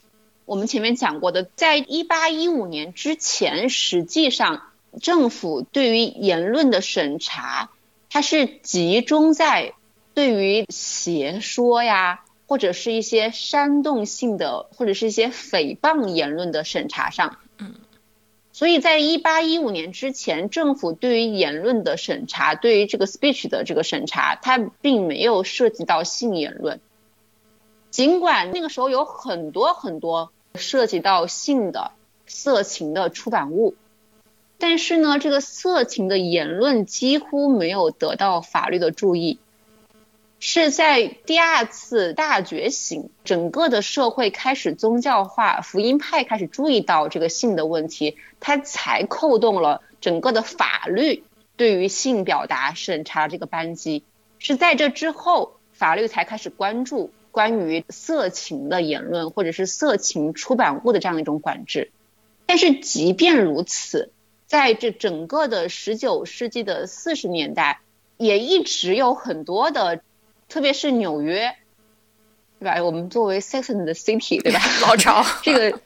我们前面讲过的，在一八一五年之前，实际上政府对于言论的审查，它是集中在对于邪说呀，或者是一些煽动性的，或者是一些诽谤言论的审查上。嗯。所以在一八一五年之前，政府对于言论的审查，对于这个 speech 的这个审查，它并没有涉及到性言论。尽管那个时候有很多很多涉及到性的色情的出版物，但是呢，这个色情的言论几乎没有得到法律的注意。是在第二次大觉醒，整个的社会开始宗教化，福音派开始注意到这个性的问题，它才扣动了整个的法律对于性表达审查这个扳机。是在这之后，法律才开始关注关于色情的言论或者是色情出版物的这样一种管制。但是即便如此，在这整个的十九世纪的四十年代，也一直有很多的。特别是纽约，对吧？我们作为 and the City，对吧？*laughs* 老巢。*laughs* 这个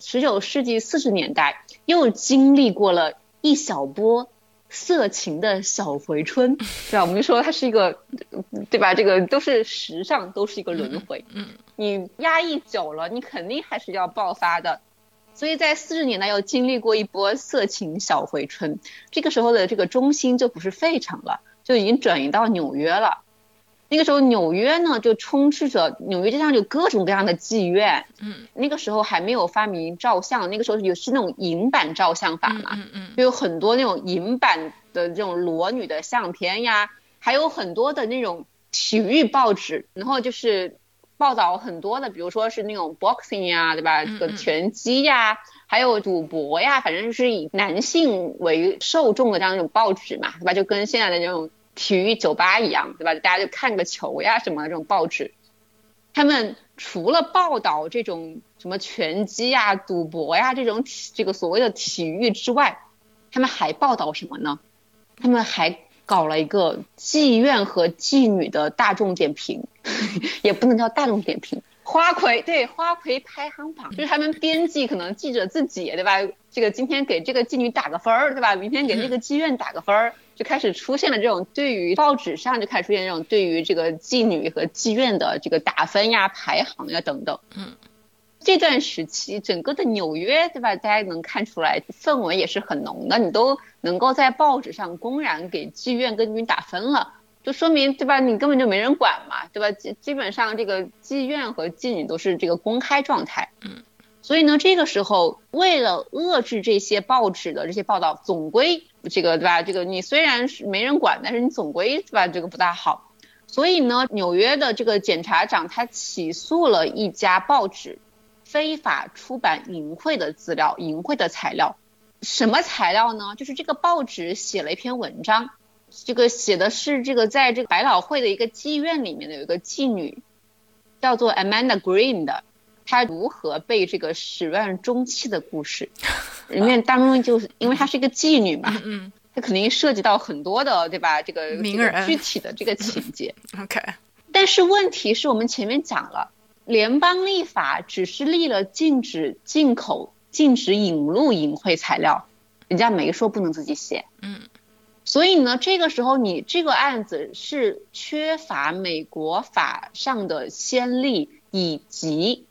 十九世纪四十年代又经历过了一小波色情的小回春，对吧？我们说它是一个，对吧？这个都是时尚，都是一个轮回。嗯。你压抑久了，你肯定还是要爆发的。所以在四十年代又经历过一波色情小回春，这个时候的这个中心就不是费城了。就已经转移到纽约了，那个时候纽约呢就充斥着纽约街上有各种各样的妓院，嗯，那个时候还没有发明照相，那个时候有是那种银版照相法嘛，嗯嗯，就有很多那种银版的这种裸女的相片呀，还有很多的那种体育报纸，然后就是报道很多的，比如说是那种 boxing 呀，对吧？这个拳击呀，还有赌博呀，反正就是以男性为受众的这样一种报纸嘛，对吧？就跟现在的这种。体育酒吧一样，对吧？大家就看个球呀什么的这种报纸，他们除了报道这种什么拳击呀、赌博呀这种体这个所谓的体育之外，他们还报道什么呢？他们还搞了一个妓院和妓女的大众点评，*laughs* 也不能叫大众点评，花魁对花魁排行榜，就是他们编辑可能记者自己对吧？这个今天给这个妓女打个分儿，对吧？明天给这个妓院打个分儿。就开始出现了这种对于报纸上就开始出现这种对于这个妓女和妓院的这个打分呀、排行呀等等。嗯，这段时期整个的纽约，对吧？大家能看出来氛围也是很浓的。你都能够在报纸上公然给妓院跟女打分了，就说明对吧？你根本就没人管嘛，对吧？基基本上这个妓院和妓女都是这个公开状态。嗯。所以呢，这个时候为了遏制这些报纸的这些报道，总归这个对吧？这个你虽然是没人管，但是你总归对吧？这个不大好。所以呢，纽约的这个检察长他起诉了一家报纸，非法出版淫秽的资料、淫秽的材料。什么材料呢？就是这个报纸写了一篇文章，这个写的是这个在这个百老汇的一个妓院里面的有一个妓女，叫做 Amanda Green 的。她如何被这个始乱终弃的故事，里面当中就是因为她是一个妓女嘛，嗯，她肯定涉及到很多的，对吧？这个名人具体的这个情节。*laughs* OK，但是问题是我们前面讲了，联邦立法只是立了禁止进口、禁止引入淫秽材料，人家没说不能自己写。嗯，所以呢，这个时候你这个案子是缺乏美国法上的先例以及。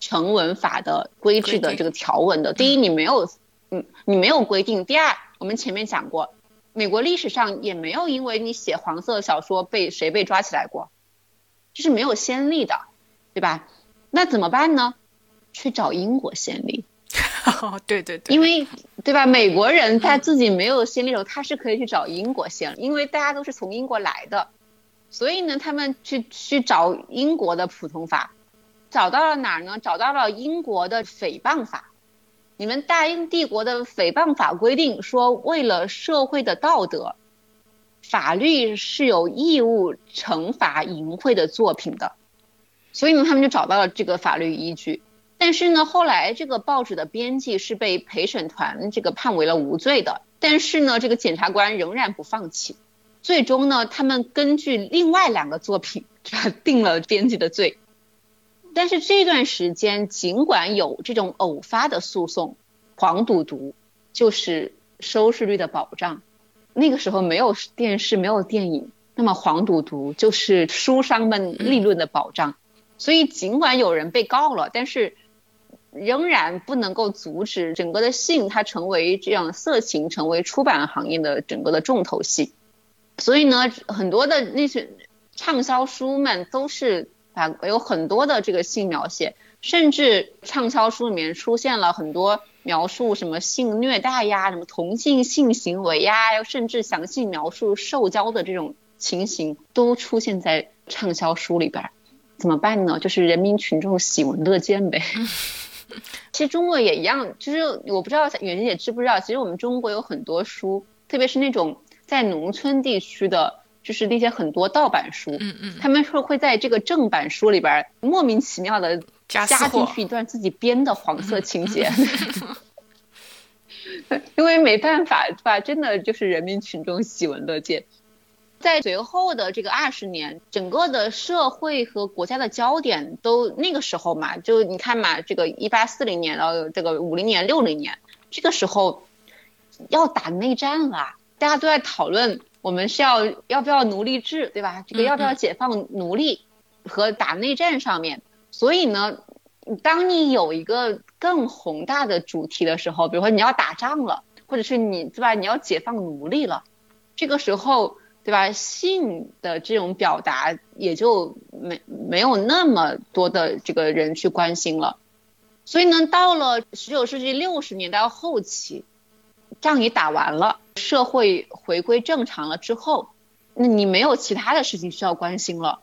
成文法的规制的这个条文的，第一你没有，嗯，你没有规定；第二，我们前面讲过，美国历史上也没有因为你写黄色小说被谁被抓起来过，这是没有先例的，对吧？那怎么办呢？去找英国先例。哦 *laughs* 对对对，因为对吧？美国人他自己没有先例的时候，他是可以去找英国先，因为大家都是从英国来的，所以呢，他们去去找英国的普通法。找到了哪儿呢？找到了英国的诽谤法，你们大英帝国的诽谤法规定说，为了社会的道德，法律是有义务惩罚淫秽的作品的。所以呢，他们就找到了这个法律依据。但是呢，后来这个报纸的编辑是被陪审团这个判为了无罪的。但是呢，这个检察官仍然不放弃。最终呢，他们根据另外两个作品，*laughs* 定了编辑的罪。但是这段时间，尽管有这种偶发的诉讼，黄赌毒就是收视率的保障。那个时候没有电视，没有电影，那么黄赌毒就是书商们利润的保障。所以尽管有人被告了，但是仍然不能够阻止整个的性它成为这样色情，成为出版行业的整个的重头戏。所以呢，很多的那些畅销书们都是。啊，有很多的这个性描写，甚至畅销书里面出现了很多描述什么性虐待呀，什么同性性行为呀，甚至详细描述受教的这种情形都出现在畅销书里边。怎么办呢？就是人民群众喜闻乐见呗。*laughs* 其实中国也一样，就是我不知道远近姐知不知道，其实我们中国有很多书，特别是那种在农村地区的。就是那些很多盗版书，嗯嗯，他们说会在这个正版书里边莫名其妙的加进去一段自己编的黄色情节，*laughs* 因为没办法，对吧？真的就是人民群众喜闻乐见。在随后的这个二十年，整个的社会和国家的焦点都那个时候嘛，就你看嘛，这个一八四零年到这个五零年、六零年，这个时候要打内战了，大家都在讨论。我们是要要不要奴隶制，对吧？这个要不要解放奴隶和打内战上面，所以呢，当你有一个更宏大的主题的时候，比如说你要打仗了，或者是你对吧？你要解放奴隶了，这个时候对吧？性的这种表达也就没没有那么多的这个人去关心了，所以呢，到了十九世纪六十年代后期。仗也打完了，社会回归正常了之后，那你没有其他的事情需要关心了，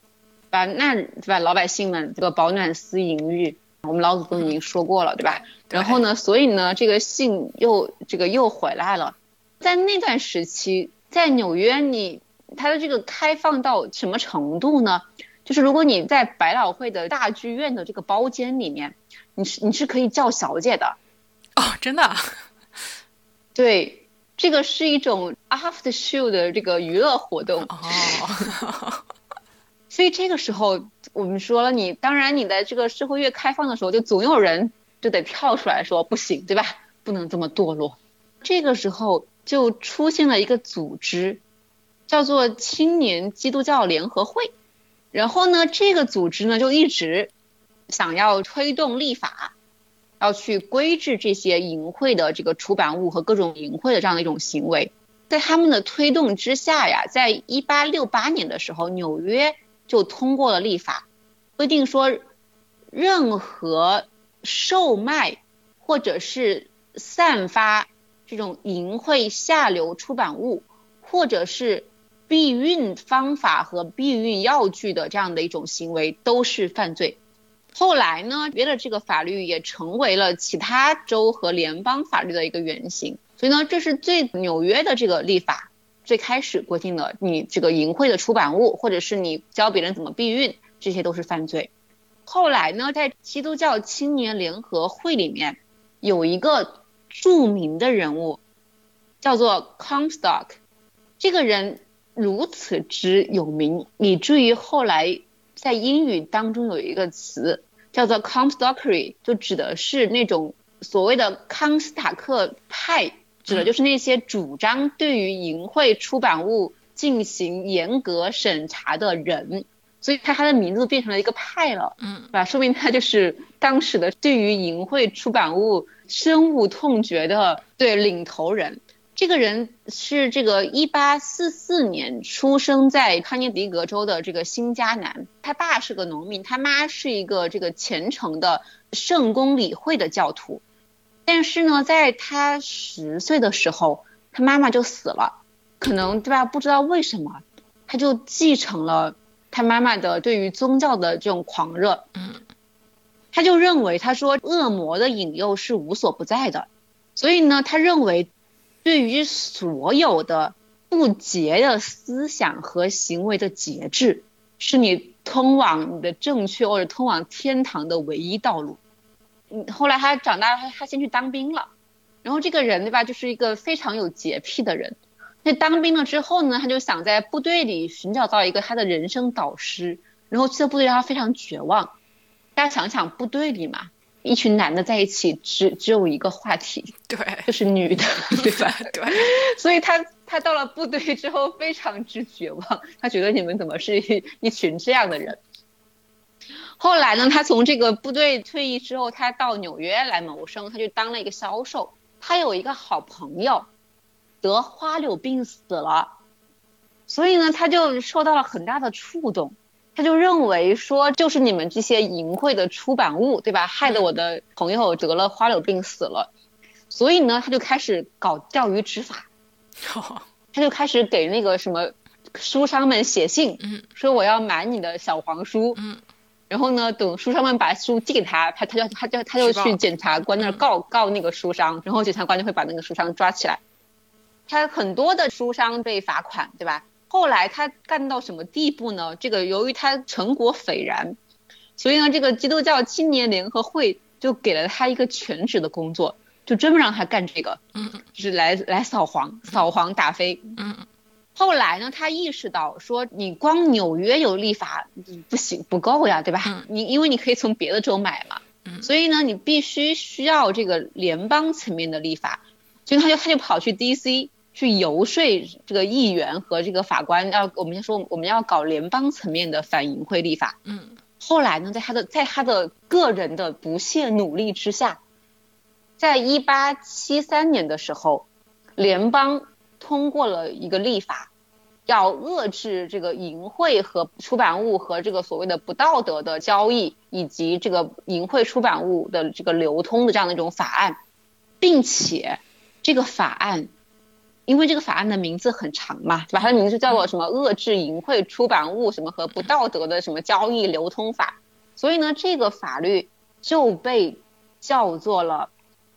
吧？那对吧？老百姓们这个保暖思淫欲，我们老祖宗已经说过了，对吧？然后呢，所以呢，这个性又这个又回来了。在那段时期，在纽约，你它的这个开放到什么程度呢？就是如果你在百老汇的大剧院的这个包间里面，你是你是可以叫小姐的。哦，真的。对，这个是一种 after show 的这个娱乐活动。哦，*laughs* 所以这个时候我们说了，你当然你在这个社会越开放的时候，就总有人就得跳出来说不行，对吧？不能这么堕落。这个时候就出现了一个组织，叫做青年基督教联合会。然后呢，这个组织呢就一直想要推动立法。要去规制这些淫秽的这个出版物和各种淫秽的这样的一种行为，在他们的推动之下呀，在一八六八年的时候，纽约就通过了立法，规定说，任何售卖或者是散发这种淫秽下流出版物，或者是避孕方法和避孕药具的这样的一种行为，都是犯罪。后来呢，别的这个法律也成为了其他州和联邦法律的一个原型。所以呢，这是最纽约的这个立法最开始规定的，你这个淫秽的出版物，或者是你教别人怎么避孕，这些都是犯罪。后来呢，在基督教青年联合会里面有一个著名的人物，叫做 Comstock，这个人如此之有名，以至于后来在英语当中有一个词。叫做 Comstockery，就指的是那种所谓的康斯塔克派，指的就是那些主张对于淫秽出版物进行严格审查的人，所以他他的名字变成了一个派了，嗯，对吧？说明他就是当时的对于淫秽出版物深恶痛绝的对领头人。这个人是这个一八四四年出生在康涅狄格州的这个新加南，他爸是个农民，他妈是一个这个虔诚的圣公理会的教徒。但是呢，在他十岁的时候，他妈妈就死了，可能对吧？不知道为什么，他就继承了他妈妈的对于宗教的这种狂热。嗯，他就认为他说恶魔的引诱是无所不在的，所以呢，他认为对于所有的不洁的思想和行为的节制，是你通往你的正确或者通往天堂的唯一道路。嗯，后来他长大，他他先去当兵了，然后这个人对吧，就是一个非常有洁癖的人。那当兵了之后呢，他就想在部队里寻找到一个他的人生导师，然后去了部队让他非常绝望。大家想想，部队里嘛，一群男的在一起，只只有一个话题，对，就是女的，*laughs* 对吧？对，*laughs* 所以他他到了部队之后非常之绝望，他觉得你们怎么是一一群这样的人？后来呢，他从这个部队退役之后，他到纽约来谋生，他就当了一个销售。他有一个好朋友得花柳病死了，所以呢，他就受到了很大的触动。他就认为说，就是你们这些淫秽的出版物，对吧？害得我的朋友得了花柳病死了。所以呢，他就开始搞钓鱼执法，*laughs* 他就开始给那个什么书商们写信，说我要买你的小黄书。然后呢，等书商们把书寄给他，他他就他就他就去检察官那儿告告那个书商，然后检察官就会把那个书商抓起来。他很多的书商被罚款，对吧？后来他干到什么地步呢？这个由于他成果斐然，所以呢，这个基督教青年联合会就给了他一个全职的工作，就专门让他干这个，嗯，就是来来扫黄、扫黄打非，嗯。后来呢，他意识到说，你光纽约有立法不行，不够呀，对吧？你因为你可以从别的州买嘛，所以呢，你必须需要这个联邦层面的立法，所以他就他就跑去 D.C. 去游说这个议员和这个法官，要我们先说我们要搞联邦层面的反淫秽立法。嗯。后来呢，在他的在他的个人的不懈努力之下，在一八七三年的时候，联邦。通过了一个立法，要遏制这个淫秽和出版物和这个所谓的不道德的交易，以及这个淫秽出版物的这个流通的这样的一种法案，并且这个法案，因为这个法案的名字很长嘛，对吧？它的名字叫做什么“遏制淫秽出版物什么和不道德的什么交易流通法”，所以呢，这个法律就被叫做了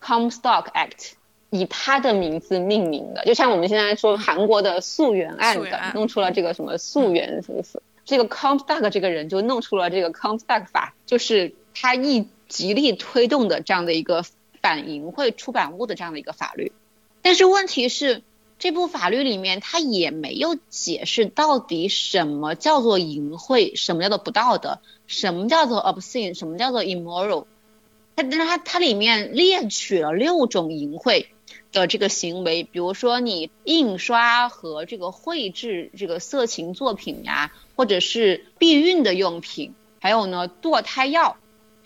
Comstock Act。以他的名字命名的，就像我们现在说韩国的溯源案的，弄出了这个什么溯源什么这个 Comstock 这个人就弄出了这个 Comstock 法，就是他一极力推动的这样的一个反淫秽出版物的这样的一个法律。但是问题是，这部法律里面他也没有解释到底什么叫做淫秽，什么叫做不道德，什么叫做 obscene，什么叫做 immoral。它它它里面列举了六种淫秽。的这个行为，比如说你印刷和这个绘制这个色情作品呀，或者是避孕的用品，还有呢堕胎药，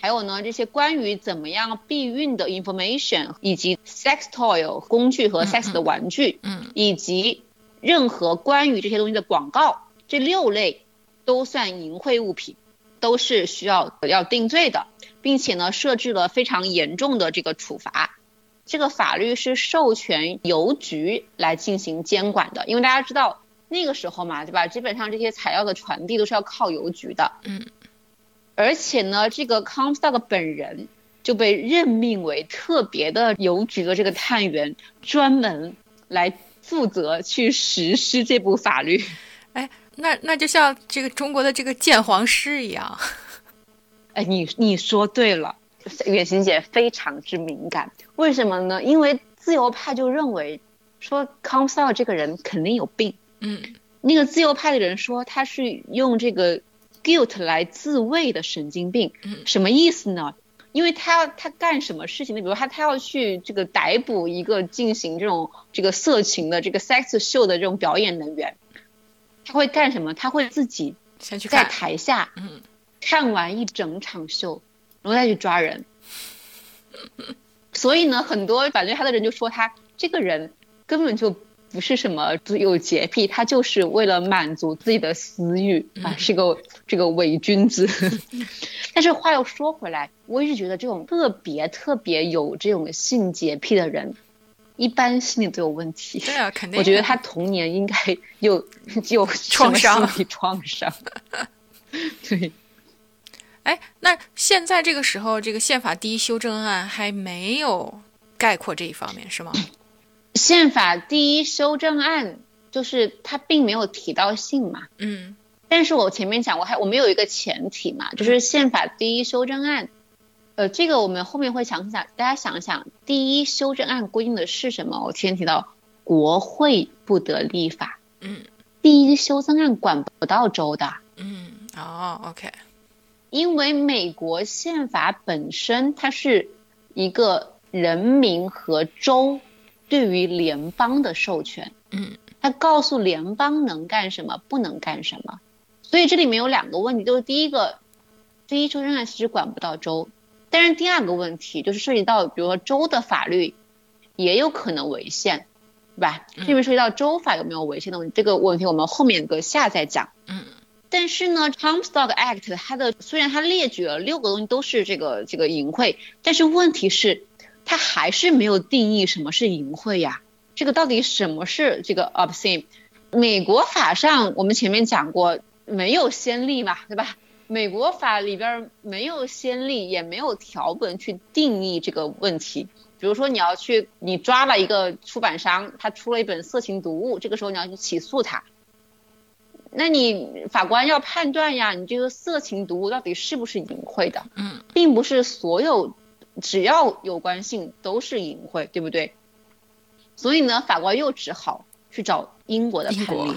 还有呢这些关于怎么样避孕的 information，以及 sex toy 工具和 sex 的玩具，嗯，以及任何关于这些东西的广告，这六类都算淫秽物品，都是需要要定罪的，并且呢设置了非常严重的这个处罚。这个法律是授权邮局来进行监管的，因为大家知道那个时候嘛，对吧？基本上这些材料的传递都是要靠邮局的。嗯。而且呢，这个 Comstock 本人就被任命为特别的邮局的这个探员，专门来负责去实施这部法律。*laughs* 哎，那那就像这个中国的这个鉴黄师一样。*laughs* 哎，你你说对了。远行姐非常之敏感，为什么呢？因为自由派就认为说康斯 l 这个人肯定有病。嗯，那个自由派的人说他是用这个 guilt 来自卫的神经病。嗯，什么意思呢？因为他要他干什么事情呢？比如他他要去这个逮捕一个进行这种这个色情的这个 sex show 的这种表演人员，他会干什么？他会自己先去在台下嗯看完一整场秀。然后再去抓人，*laughs* 所以呢，很多反对他的人就说他这个人根本就不是什么有洁癖，他就是为了满足自己的私欲啊，是个这个伪君子。*laughs* 但是话又说回来，我一直觉得这种特别特别有这种性洁癖的人，一般心理都有问题。对啊，肯定。我觉得他童年应该有有创伤，心理创伤。对。*laughs* 哎，那现在这个时候，这个宪法第一修正案还没有概括这一方面，是吗？宪法第一修正案就是它并没有提到性嘛，嗯。但是我前面讲过，还我们有一个前提嘛，就是宪法第一修正案，呃，这个我们后面会详细讲，大家想想，第一修正案规定的是什么？我前提到国会不得立法，嗯。第一修正案管不到州的，嗯，哦，OK，因为美国宪法本身它是一个人民和州对于联邦的授权，嗯他告诉联邦能干什么，不能干什么。所以这里面有两个问题，就是第一个，第一修正案其实管不到州，但是第二个问题就是涉及到，比如说州的法律也有可能违宪，对吧？这边涉及到州法有没有违宪的问题，这个问题我们后面搁下再讲。嗯但是呢，Comstock Act 它的虽然它列举了六个东西都是这个这个淫秽，但是问题是它还是没有定义什么是淫秽呀。这个到底什么是这个 obscene？美国法上我们前面讲过，没有先例嘛，对吧？美国法里边没有先例，也没有条文去定义这个问题。比如说你要去，你抓了一个出版商，他出了一本色情读物，这个时候你要去起诉他，那你法官要判断呀，你这个色情读物到底是不是淫秽的，嗯并不是所有只要有关性都是淫秽，对不对？所以呢，法官又只好去找英国的判例。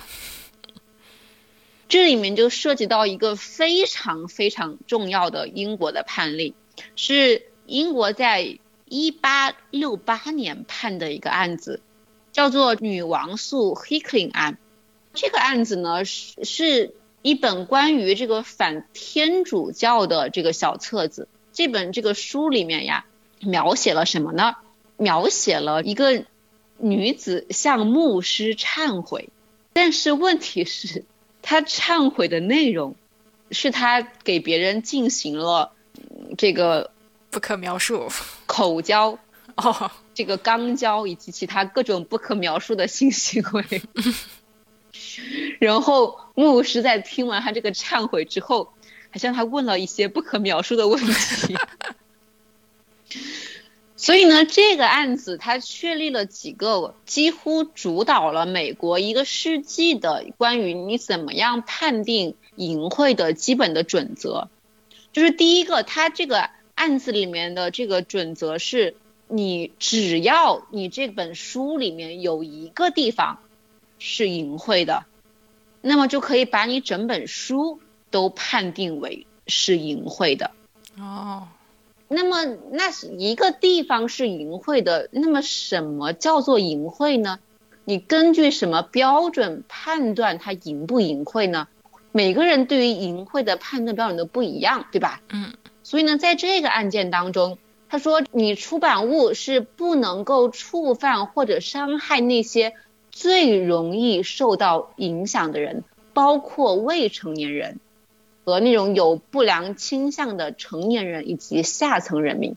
这里面就涉及到一个非常非常重要的英国的判例，是英国在一八六八年判的一个案子，叫做女王诉 Hickling 案。这个案子呢是是一本关于这个反天主教的这个小册子。这本这个书里面呀，描写了什么呢？描写了一个女子向牧师忏悔，但是问题是，她忏悔的内容是她给别人进行了嗯这个不可描述。口交、哦，这个肛交以及其他各种不可描述的性行为。*laughs* 然后牧师在听完他这个忏悔之后，还向他问了一些不可描述的问题。*laughs* 所以呢，这个案子它确立了几个几乎主导了美国一个世纪的关于你怎么样判定淫秽的基本的准则。就是第一个，它这个案子里面的这个准则是，你只要你这本书里面有一个地方是淫秽的，那么就可以把你整本书都判定为是淫秽的。哦，那么那是一个地方是淫秽的，那么什么叫做淫秽呢？你根据什么标准判断它淫不淫秽呢？每个人对于淫秽的判断标准都不一样，对吧？嗯所以呢，在这个案件当中，他说你出版物是不能够触犯或者伤害那些最容易受到影响的人，包括未成年人和那种有不良倾向的成年人以及下层人民。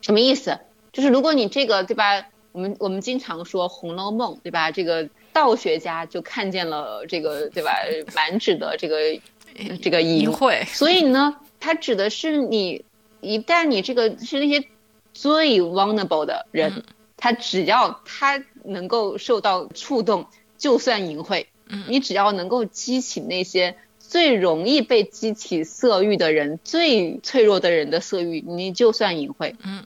什么意思？就是如果你这个对吧？我们我们经常说《红楼梦》对吧？这个道学家就看见了这个对吧？满纸的这个这个淫淫秽。所以呢，它指的是你一旦你这个是那些最 vulnerable 的人，嗯他只要他能够受到触动，就算淫秽。嗯你只要能够激起那些最容易被激起色欲的人、最脆弱的人的色欲，你就算淫秽。嗯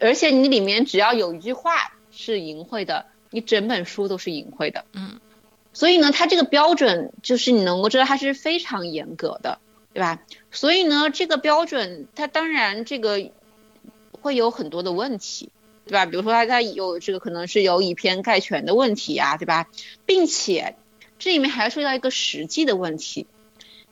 而且你里面只要有一句话是淫秽的，你整本书都是淫秽的。嗯所以呢，它这个标准就是你能够知道它是非常严格的，对吧？所以呢，这个标准它当然这个会有很多的问题，对吧？比如说它它有这个可能是有以偏概全的问题啊，对吧？并且这里面还涉及到一个实际的问题，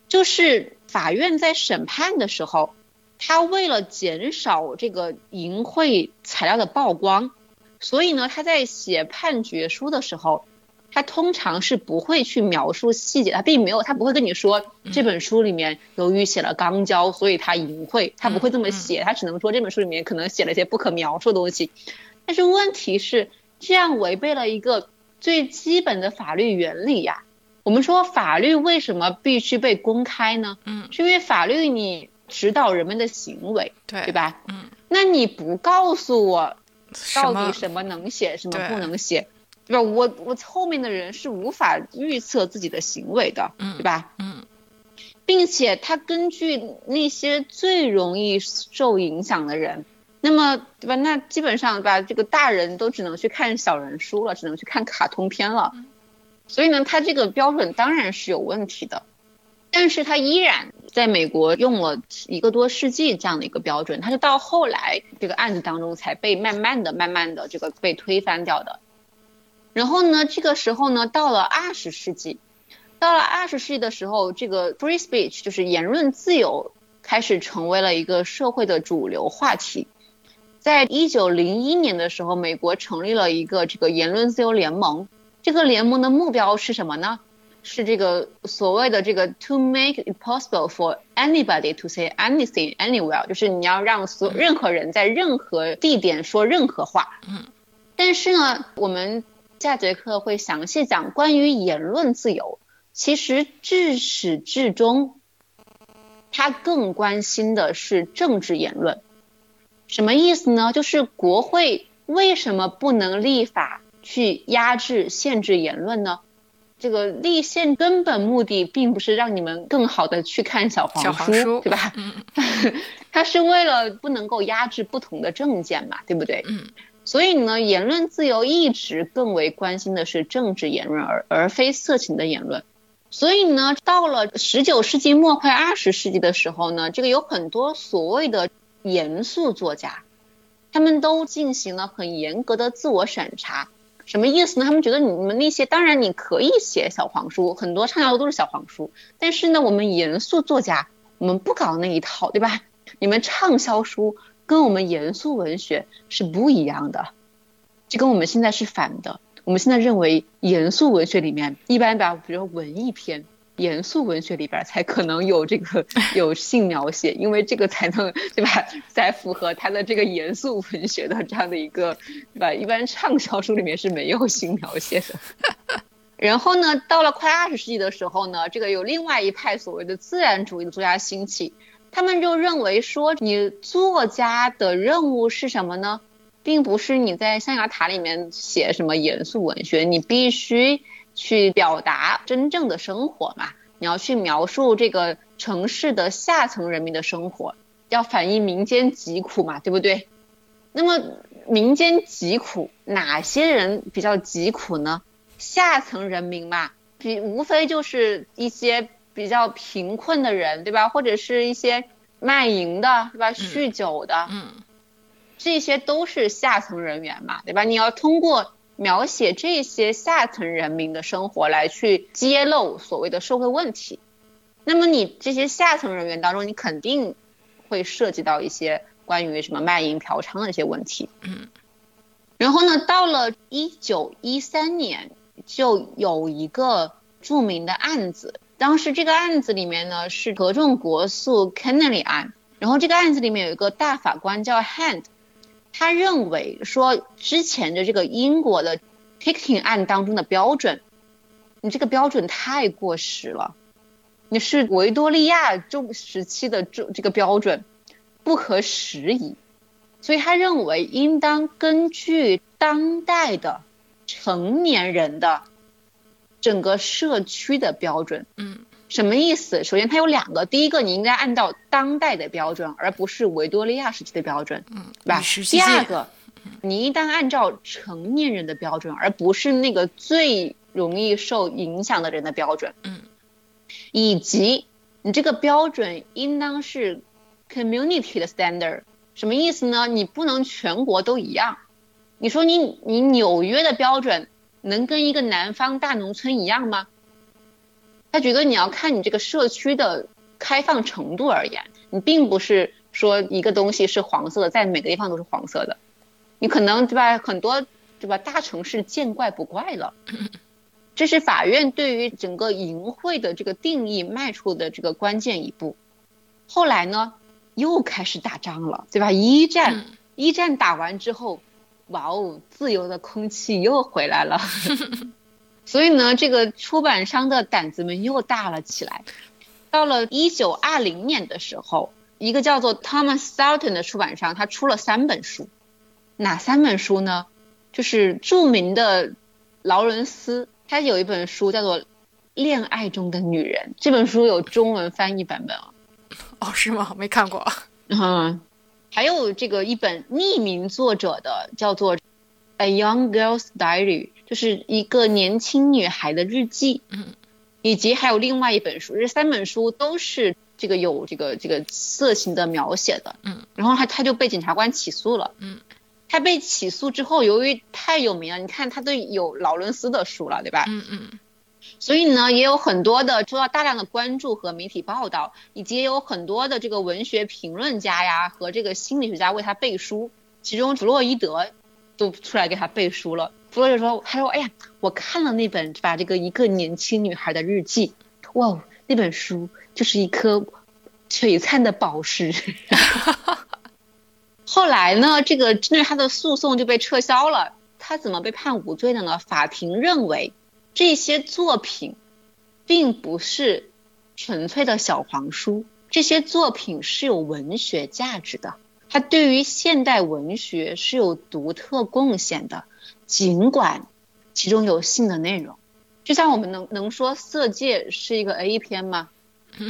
就是法院在审判的时候，他为了减少这个淫秽材料的曝光，所以呢，他在写判决书的时候，他通常是不会去描述细节，他并没有，他不会跟你说这本书里面由于写了肛交，所以他淫秽，他不会这么写，他只能说这本书里面可能写了一些不可描述的东西。但是问题是，这样违背了一个最基本的法律原理呀。我们说法律为什么必须被公开呢？嗯，是因为法律你指导人们的行为，对对吧？嗯，那你不告诉我到底什么能写，什么对不能写，对吧？我我后面的人是无法预测自己的行为的，嗯对吧？嗯并且他根据那些最容易受影响的人，那么对吧？那基本上对吧，这个大人都只能去看小人书了，只能去看卡通片了。所以呢，他这个标准当然是有问题的，但是他依然在美国用了一个多世纪这样的一个标准，他是到后来这个案子当中才被慢慢的、慢慢的这个被推翻掉的。然后呢，这个时候呢，到了二十世纪，到了二十世纪的时候，这个 free speech 就是言论自由开始成为了一个社会的主流话题。在一九零一年的时候，美国成立了一个这个言论自由联盟。这个联盟的目标是什么呢？是这个所谓的这个 to make it possible for anybody to say anything anywhere，就是你要让所任何人在任何地点说任何话。嗯。但是呢，我们下节课会详细讲关于言论自由。其实至始至终，他更关心的是政治言论。什么意思呢？就是国会为什么不能立法去压制、限制言论呢？这个立宪根本目的并不是让你们更好的去看小黄书对吧？*laughs* 嗯它是为了不能够压制不同的政见嘛，对不对？嗯所以呢，言论自由一直更为关心的是政治言论，而而非色情的言论。所以呢，到了十九世纪末快二十世纪的时候呢，这个有很多所谓的严肃作家，他们都进行了很严格的自我审查。什么意思呢？他们觉得你们那些，当然你可以写小黄书，很多畅销书都是小黄书，但是呢，我们严肃作家，我们不搞那一套，对吧？你们畅销书跟我们严肃文学是不一样的，这跟我们现在是反的。我们现在认为严肃文学里面一般把，比如文艺篇，严肃文学里边才可能有这个 *laughs* 有性描写，因为这个才能对吧？才符合他的这个严肃文学的这样的一个对吧？一般畅销书里面是没有性描写的。*laughs* 然后呢，到了快二十世纪的时候呢，这个有另外一派所谓的自然主义的作家兴起，他们就认为说，你作家的任务是什么呢？并不是你在象牙塔里面写什么严肃文学，你必须去表达真正的生活嘛，你要去描述这个城市的下层人民的生活，要反映民间疾苦嘛，对不对？那么民间疾苦，哪些人比较疾苦呢？下层人民嘛，比无非就是一些比较贫困的人，对吧？或者是一些卖淫的，对吧？酗酒的，嗯这些都是下层人员嘛，对吧？你要通过描写这些下层人民的生活来去揭露所谓的社会问题。那么你这些下层人员当中，你肯定会涉及到一些关于什么卖淫嫖娼的一些问题。嗯。然后呢，到了一九一三年，就有一个著名的案子。当时这个案子里面呢是合众国诉 Kennedy 案，然后这个案子里面有一个大法官叫 Hand。他认为说，之前的这个英国的 Picking 案当中的标准，你这个标准太过时了，你是维多利亚中时期的这这个标准，不合时宜，所以他认为应当根据当代的成年人的整个社区的标准。嗯什么意思？首先，它有两个，第一个你应该按照当代的标准，而不是维多利亚时期的标准，嗯，对吧第二。个，你应当按照成年人的标准，而不是那个最容易受影响的人的标准。嗯，以及你这个标准应当是 community 的 standard，什么意思呢？你不能全国都一样。你说你你纽约的标准能跟一个南方大农村一样吗？他觉得你要看你这个社区的开放程度而言，你并不是说一个东西是黄色的，在每个地方都是黄色的，你可能对吧？很多对吧？大城市见怪不怪了。*laughs* 这是法院对于整个淫秽的这个定义迈出的这个关键一步。后来呢，又开始打仗了，对吧？一战，嗯一战打完之后，哇哦，自由的空气又回来了。*laughs* *laughs* 所以呢，这个出版商的胆子们又大了起来。到了一九二零年的时候，一个叫做 Thomas Sultan 的出版商，他出了三本书。哪三本书呢？就是著名的劳伦斯，他有一本书叫做《恋爱中的女人》，这本书有中文翻译版本啊。哦，是吗？没看过。嗯，还有这个一本匿名作者的，叫做《A Young Girl's Diary》，就是一个年轻女孩的日记。嗯，以及还有另外一本书，这三本书都是这个有这个这个色情的描写的。嗯，然后他他就被检察官起诉了。嗯，他被起诉之后，由于太有名了，你看他都有劳伦斯的书了，对吧？嗯嗯所以呢，也有很多的受到大量的关注和媒体报道，以及也有很多的这个文学评论家呀和这个心理学家为他背书，其中弗洛伊德都出来给他背书了。弗洛伊德说：“他说，哎呀，我看了那本把这个一个年轻女孩的日记，哇，那本书就是一颗璀璨的宝石。”哈哈后来呢，这个针对他的诉讼就被撤销了。他怎么被判无罪的呢？法庭认为。这些作品，并不是纯粹的小黄书，这些作品是有文学价值的，它对于现代文学是有独特贡献的，尽管其中有性的内容。就像我们能能说《色戒》是一个 A 片吗？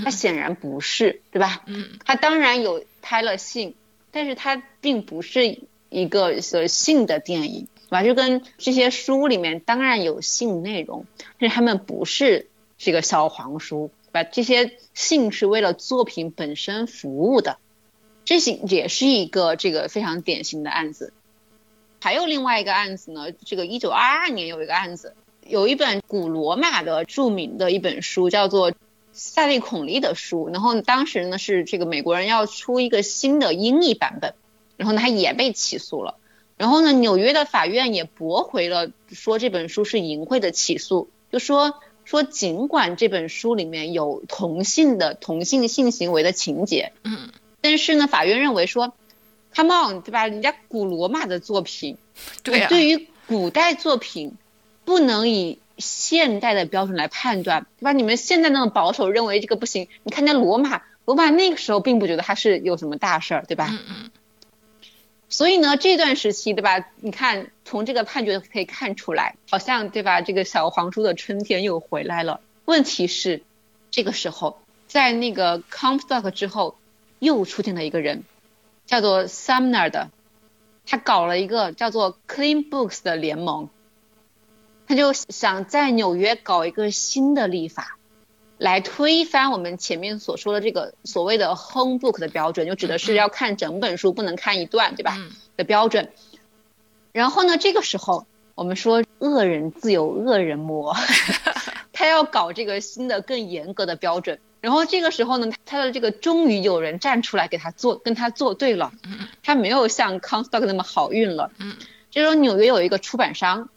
它显然不是，对吧？嗯，它当然有拍了性，但是它并不是一个所性的电影。吧？就跟这些书里面当然有性内容，但是他们不是这个小黄书，吧？这些性是为了作品本身服务的，这些也是一个这个非常典型的案子。还有另外一个案子呢，这个一九二二年有一个案子，有一本古罗马的著名的一本书叫做塞利孔利的书，然后当时呢是这个美国人要出一个新的英译版本，然后呢他也被起诉了。然后呢，纽约的法院也驳回了说这本书是淫秽的起诉，就说说尽管这本书里面有同性的同性性行为的情节，嗯，但是呢，法院认为说，Come on，对吧？人家古罗马的作品，对对于古代作品不能以现代的标准来判断，对吧？你们现在那么保守，认为这个不行。你看那罗马，罗马那个时候并不觉得它是有什么大事儿，对吧？嗯嗯。所以呢，这段时期，对吧？你看，从这个判决可以看出来，好像对吧？这个小黄书的春天又回来了。问题是，这个时候在那个 Comstock 之后，又出现了一个人，叫做 Sumner 的，他搞了一个叫做 Clean Books 的联盟，他就想在纽约搞一个新的立法。来推翻我们前面所说的这个所谓的 home book 的标准，就指的是要看整本书，不能看一段，对吧？的标准。然后呢，这个时候我们说恶人自有恶人磨，*laughs* 他要搞这个新的更严格的标准。然后这个时候呢，他的这个终于有人站出来给他做，跟他作对了。他没有像 Comstock 那么好运了。这时候纽约有一个出版商，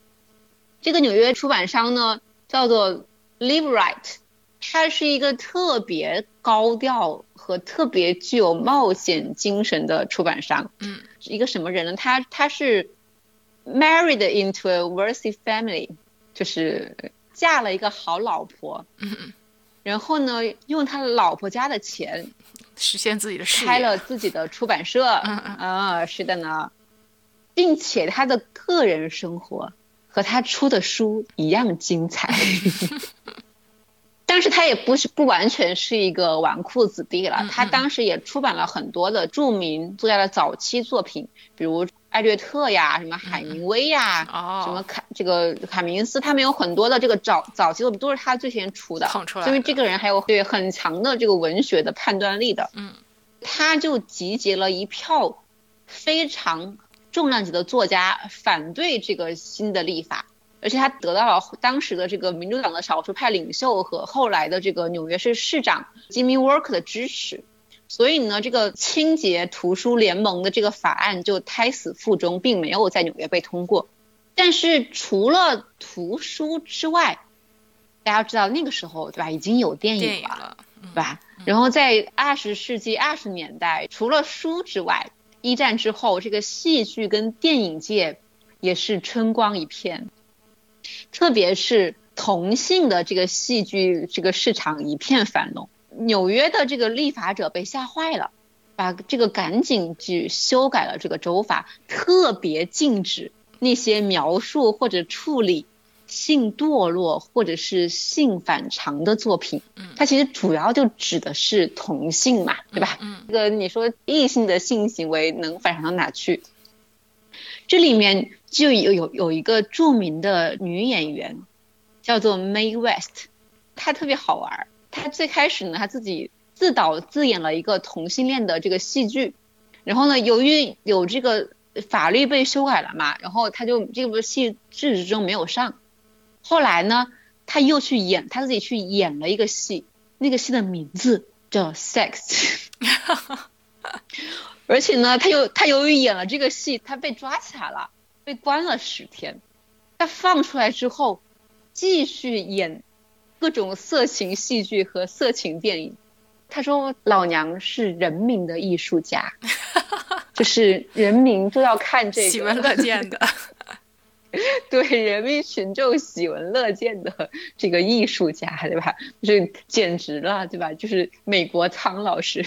这个纽约出版商呢叫做 Live Right。他是一个特别高调和特别具有冒险精神的出版商。嗯，一个什么人呢？他他是 married into a wealthy family，就是嫁了一个好老婆。嗯然后呢，用他老婆家的钱实现自己的事业，开了自己的出版社。嗯嗯啊，是的呢，并且他的个人生活和他出的书一样精彩。*laughs* 但是他也不是不完全是一个纨绔子弟了，他当时也出版了很多的著名作家的早期作品，比如艾略特呀，什么海明威呀，什么凯这个卡明斯，他们有很多的这个早早期作品都是他最先出的，因为这个人还有对很强的这个文学的判断力的，嗯，他就集结了一票非常重量级的作家反对这个新的立法。而且他得到了当时的这个民主党的少数派领袖和后来的这个纽约市市长 Jimmy Walker 的支持，所以呢，这个清洁图书联盟的这个法案就胎死腹中，并没有在纽约被通过。但是除了图书之外，大家知道那个时候对吧，已经有电影了，对吧？然后在二十世纪二十年代，除了书之外，一战之后，这个戏剧跟电影界也是春光一片。特别是同性的这个戏剧这个市场一片繁荣。纽约的这个立法者被吓坏了，把这个赶紧去修改了这个州法，特别禁止那些描述或者处理性堕落或者是性反常的作品。它其实主要就指的是同性嘛，对吧？这个你说异性的性行为能反常到哪去？这里面就有有有一个著名的女演员，叫做 May West，她特别好玩。她最开始呢，他自己自导自演了一个同性恋的这个戏剧，然后呢，由于有这个法律被修改了嘛，然后他就这部戏至始终没有上。后来呢，他又去演，他自己去演了一个戏，那个戏的名字叫 Sex。*laughs* 而且呢，他又他由于演了这个戏，他被抓起来了，被关了十天。他放出来之后，继续演各种色情戏剧和色情电影。他说：“老娘是人民的艺术家，*laughs* 就是人民都要看这个，喜闻乐见的。*laughs* 对，人民群众喜闻乐见的 *laughs* 这个艺术家，对吧？就是简直了，对吧？就是美国苍老师。”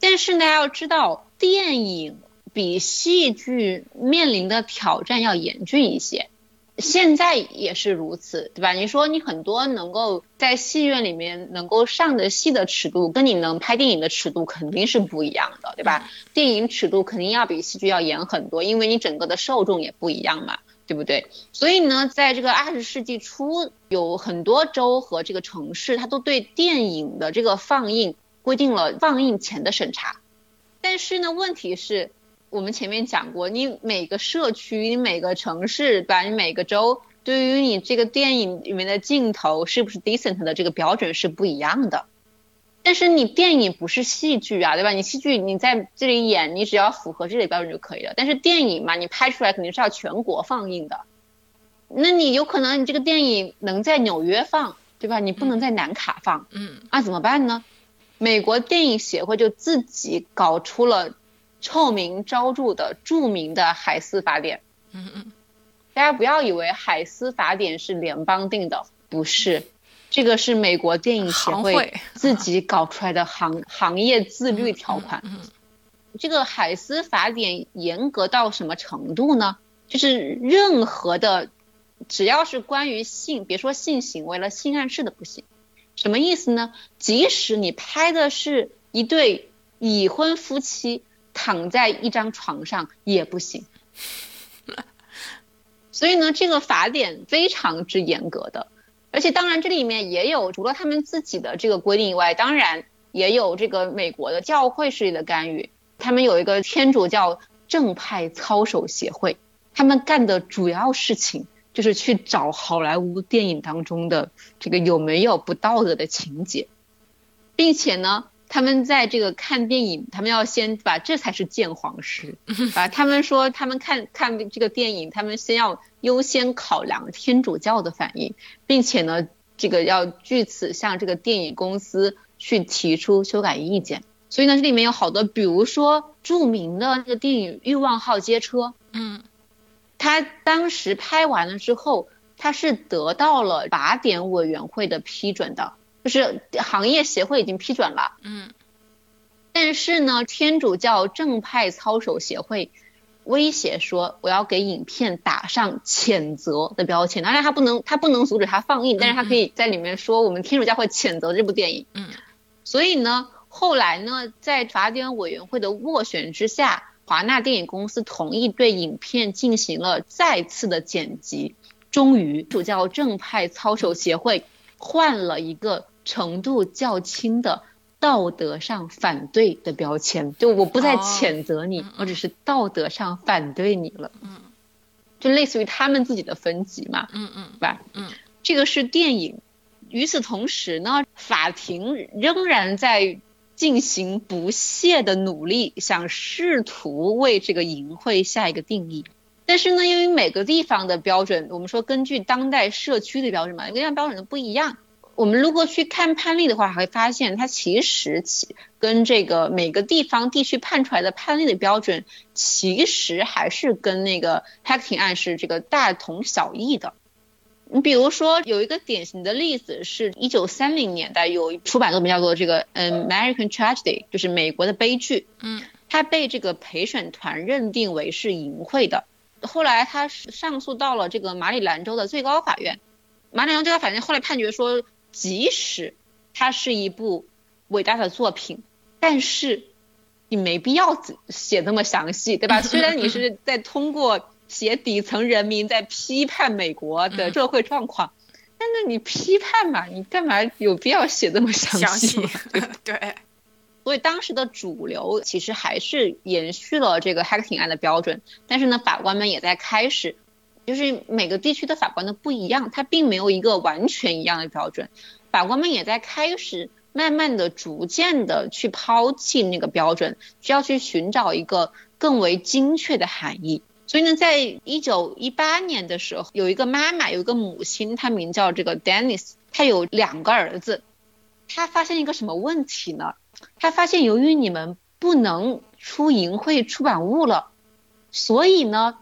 但是呢，要知道电影比戏剧面临的挑战要严峻一些，现在也是如此，对吧？你说你很多能够在戏院里面能够上的戏的尺度，跟你能拍电影的尺度肯定是不一样的，对吧？电影尺度肯定要比戏剧要严很多，因为你整个的受众也不一样嘛，对不对？所以呢，在这个二十世纪初，有很多州和这个城市，它都对电影的这个放映。规定了放映前的审查，但是呢，问题是，我们前面讲过，你每个社区、你每个城市，把，你每个州，对于你这个电影里面的镜头是不是 decent 的这个标准是不一样的。但是你电影不是戏剧啊，对吧？你戏剧你在这里演，你只要符合这里标准就可以了。但是电影嘛，你拍出来肯定是要全国放映的，那你有可能你这个电影能在纽约放，对吧？你不能在南卡放，嗯，那怎么办呢？美国电影协会就自己搞出了臭名昭著的著名的海斯法典。嗯嗯，大家不要以为海斯法典是联邦定的，不是，这个是美国电影协会自己搞出来的行 *laughs* 行业自律条款。嗯，这个海斯法典严格到什么程度呢？就是任何的，只要是关于性，别说性行为了，性暗示的不行。什么意思呢？即使你拍的是一对已婚夫妻躺在一张床上也不行。*laughs* 所以呢，这个法典非常之严格的，而且当然这里面也有除了他们自己的这个规定以外，当然也有这个美国的教会势力的干预。他们有一个天主教正派操守协会，他们干的主要事情。就是去找好莱坞电影当中的这个有没有不道德的情节，并且呢，他们在这个看电影，他们要先把这才是鉴黄师 *laughs* 啊。他们说他们看看这个电影，他们先要优先考量天主教的反应，并且呢，这个要据此向这个电影公司去提出修改意见。所以呢，这里面有好多，比如说著名的那个电影《欲望号街车》，嗯。他当时拍完了之后，他是得到了法典委员会的批准的，就是行业协会已经批准了。嗯。但是呢，天主教正派操守协会威胁说，我要给影片打上谴责的标签。当然，他不能，他不能阻止他放映，但是他可以在里面说，我们天主教会谴责这部电影。嗯。所以呢，后来呢，在法典委员会的斡旋之下。华纳电影公司同意对影片进行了再次的剪辑，终于主教正派操守协会换了一个程度较轻的道德上反对的标签，就我不再谴责你，我只是道德上反对你了。嗯，就类似于他们自己的分级嘛。嗯嗯，对吧？嗯，这个是电影。与此同时呢，法庭仍然在。进行不懈的努力，想试图为这个淫秽下一个定义。但是呢，因为每个地方的标准，我们说根据当代社区的标准嘛，每个地方标准都不一样。我们如果去看判例的话，会发现它其实其跟这个每个地方地区判出来的判例的标准，其实还是跟那个 Hacking 案是这个大同小异的。你比如说有一个典型的例子是，一九三零年代有出版作品叫做这个《American Tragedy》，就是美国的悲剧。嗯，它被这个陪审团认定为是淫秽的。后来他上诉到了这个马里兰州的最高法院，马里兰州最高法院后来判决说，即使它是一部伟大的作品，但是你没必要写那么详细，对吧？虽然你是 *laughs* 在通过写底层人民在批判美国的社会状况，但是你批判嘛，你干嘛有必要写这么详细？*laughs* 对。*laughs* 所以当时的主流其实还是延续了这个 Hacking 案的标准，但是呢，法官们也在开始，就是每个地区的法官都不一样，他并没有一个完全一样的标准，法官们也在开始慢慢的、逐渐的去抛弃那个标准，需要去寻找一个更为精确的含义。所以呢，在一九一八年的时候，有一个妈妈，有一个母亲，她名叫这个 Dennis，她有两个儿子，她发现一个什么问题呢？他发现，由于你们不能出淫秽出版物了，所以呢，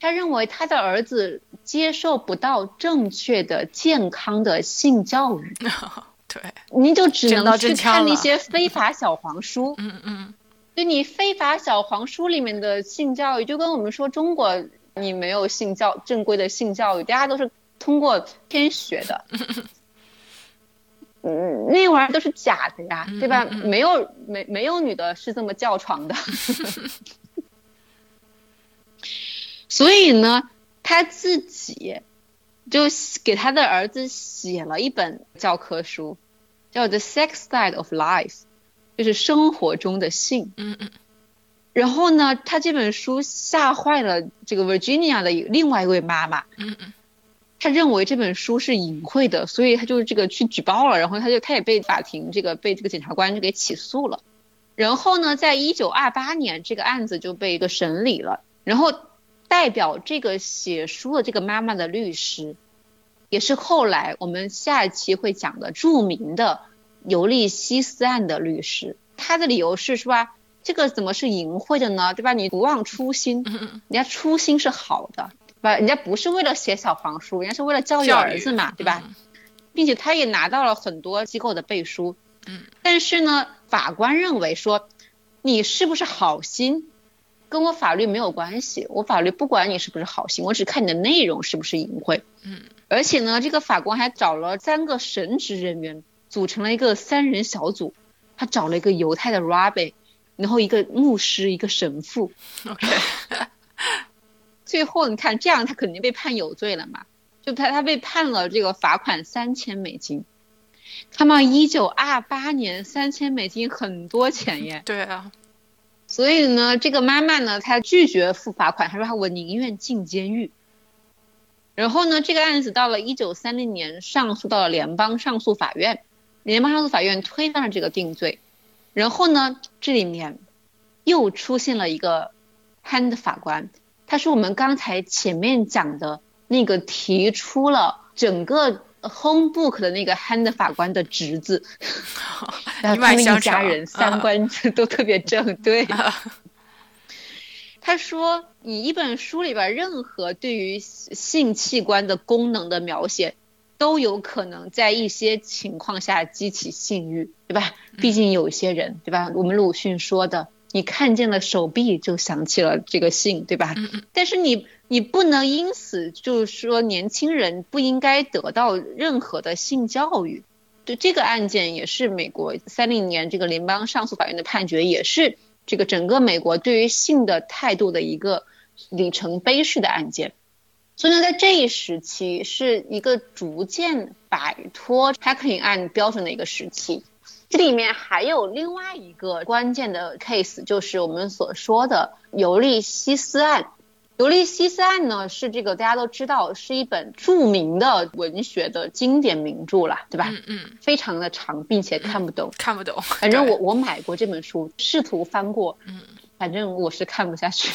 他认为他的儿子接受不到正确的、健康的性教育。*laughs* 对，您就只能去看那些非法小黄书。嗯嗯，就你非法小黄书里面的性教育，就跟我们说中国你没有性教正规的性教育，大家都是通过天学的。*laughs* 嗯，那玩意儿都是假的呀，对吧？没有没没有女的是这么叫床的，*laughs* 所以呢，他自己就给他的儿子写了一本教科书，叫《The Sex Side of Life》，就是生活中的性。嗯嗯。然后呢，他这本书吓坏了这个 Virginia 的另外一位妈妈。嗯嗯。他认为这本书是隐晦的，所以他就这个去举报了，然后他就他也被法庭这个被这个检察官就给起诉了。然后呢，在一九二八年，这个案子就被一个审理了。然后代表这个写书的这个妈妈的律师，也是后来我们下一期会讲的著名的尤利西斯案的律师。他的理由是是吧？这个怎么是淫秽的呢？对吧？你不忘初心，人家初心是好的。对吧，人家不是为了写小黄书，人家是为了教育儿子嘛，对吧？并且他也拿到了很多机构的背书。嗯。但是呢，法官认为说，你是不是好心，跟我法律没有关系。我法律不管你是不是好心，我只看你的内容是不是淫秽。嗯。而且呢，这个法官还找了三个神职人员，组成了一个三人小组。他找了一个犹太的 rabbi，然后一个牧师，一个神父。*laughs* OK。*laughs* 最后你看，这样他肯定被判有罪了嘛？就他他被判了这个罚款三千美金。他们一九二八年三千美金很多钱耶。*laughs* 对啊。所以呢，这个妈妈呢，她拒绝付罚款，她说她我宁愿进监狱。然后呢，这个案子到了一九三零年上诉到了联邦上诉法院，联邦上诉法院推翻了这个定罪。然后呢，这里面又出现了一个 hand 法官。他是我们刚才前面讲的那个提出了整个 home book 的那个 hand 法官的侄子，*laughs* 然后他们一家人三观都特别正，*laughs* 对。他说，你一本书里边任何对于性器官的功能的描写，都有可能在一些情况下激起性欲，对吧？毕竟有些人，对吧？我们鲁迅说的。你看见了手臂就想起了这个性，对吧？但是你你不能因此就是说年轻人不应该得到任何的性教育。对这个案件也是美国三零年这个联邦上诉法院的判决，也是这个整个美国对于性的态度的一个里程碑式的案件。所以呢，在这一时期是一个逐渐摆脱 Hacking 案标准的一个时期。这里面还有另外一个关键的 case，就是我们所说的尤利西斯案。尤利西斯案呢，是这个大家都知道，是一本著名的文学的经典名著了，对吧？嗯嗯。非常的长，并且看不懂。*laughs* 看不懂。反正我我买过这本书，试图翻过。嗯。反正我是看不下去。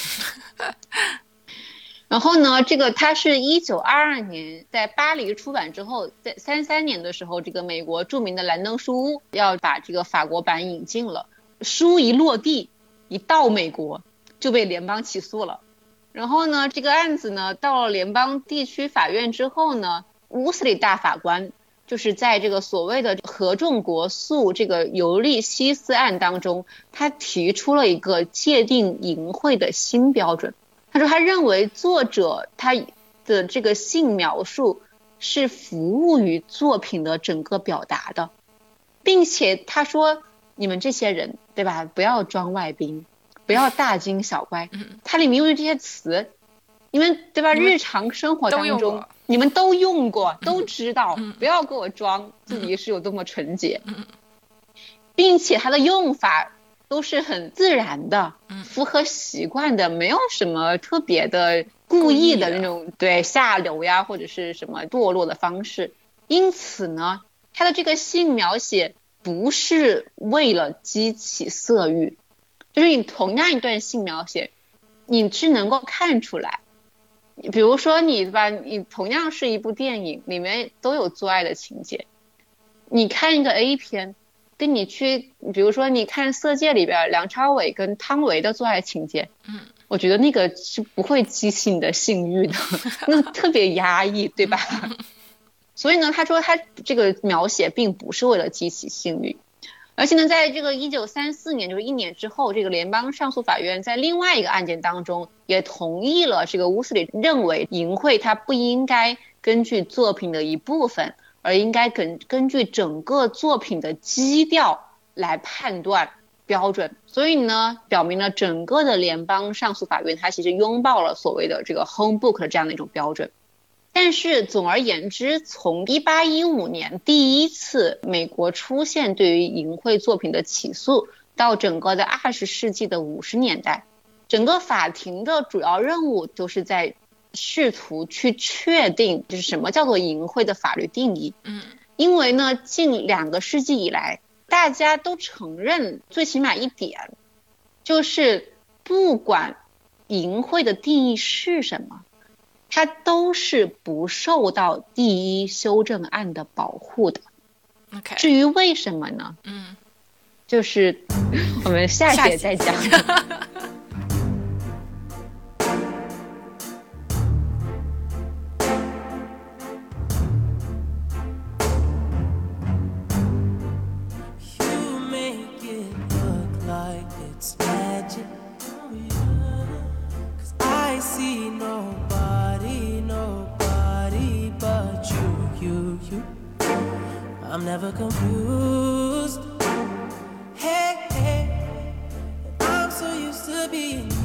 *laughs* 然后呢，这个它是一九二二年在巴黎出版之后，在三三年的时候，这个美国著名的兰登书屋要把这个法国版引进了。书一落地，一到美国就被联邦起诉了。然后呢，这个案子呢到了联邦地区法院之后呢，乌斯里大法官就是在这个所谓的合众国诉这个尤利西斯案当中，他提出了一个界定淫秽的新标准。他说，他认为作者他的这个性描述是服务于作品的整个表达的，并且他说，你们这些人对吧，不要装外宾，不要大惊小怪。它里面用的这些词，你们对吧？日常生活当中你们都用过，都知道，不要给我装自己是有多么纯洁，并且它的用法。都是很自然的，符合习惯的，没有什么特别的、故意的那种对下流呀或者是什么堕落的方式。因此呢，它的这个性描写不是为了激起色欲，就是你同样一段性描写，你是能够看出来，比如说你吧，你同样是一部电影，里面都有做爱的情节，你看一个 A 片。跟你去，比如说你看《色戒》里边梁朝伟跟汤唯的做爱情节，嗯，我觉得那个是不会激起你的性欲的，*laughs* 那特别压抑，对吧？*laughs* 所以呢，他说他这个描写并不是为了激起性欲，而且呢，在这个一九三四年，就是一年之后，这个联邦上诉法院在另外一个案件当中也同意了这个乌斯里认为淫秽它不应该根据作品的一部分。而应该根根据整个作品的基调来判断标准，所以呢，表明了整个的联邦上诉法院它其实拥抱了所谓的这个 home book 的这样的一种标准。但是总而言之，从一八一五年第一次美国出现对于淫秽作品的起诉，到整个的二十世纪的五十年代，整个法庭的主要任务就是在。试图去确定，就是什么叫做淫秽的法律定义。嗯，因为呢，近两个世纪以来，大家都承认，最起码一点，就是不管淫秽的定义是什么，它都是不受到第一修正案的保护的。OK，至于为什么呢？嗯，就是 *laughs* 我们下节再讲。*laughs* I'm never confused. Hey, hey, I'm so used to being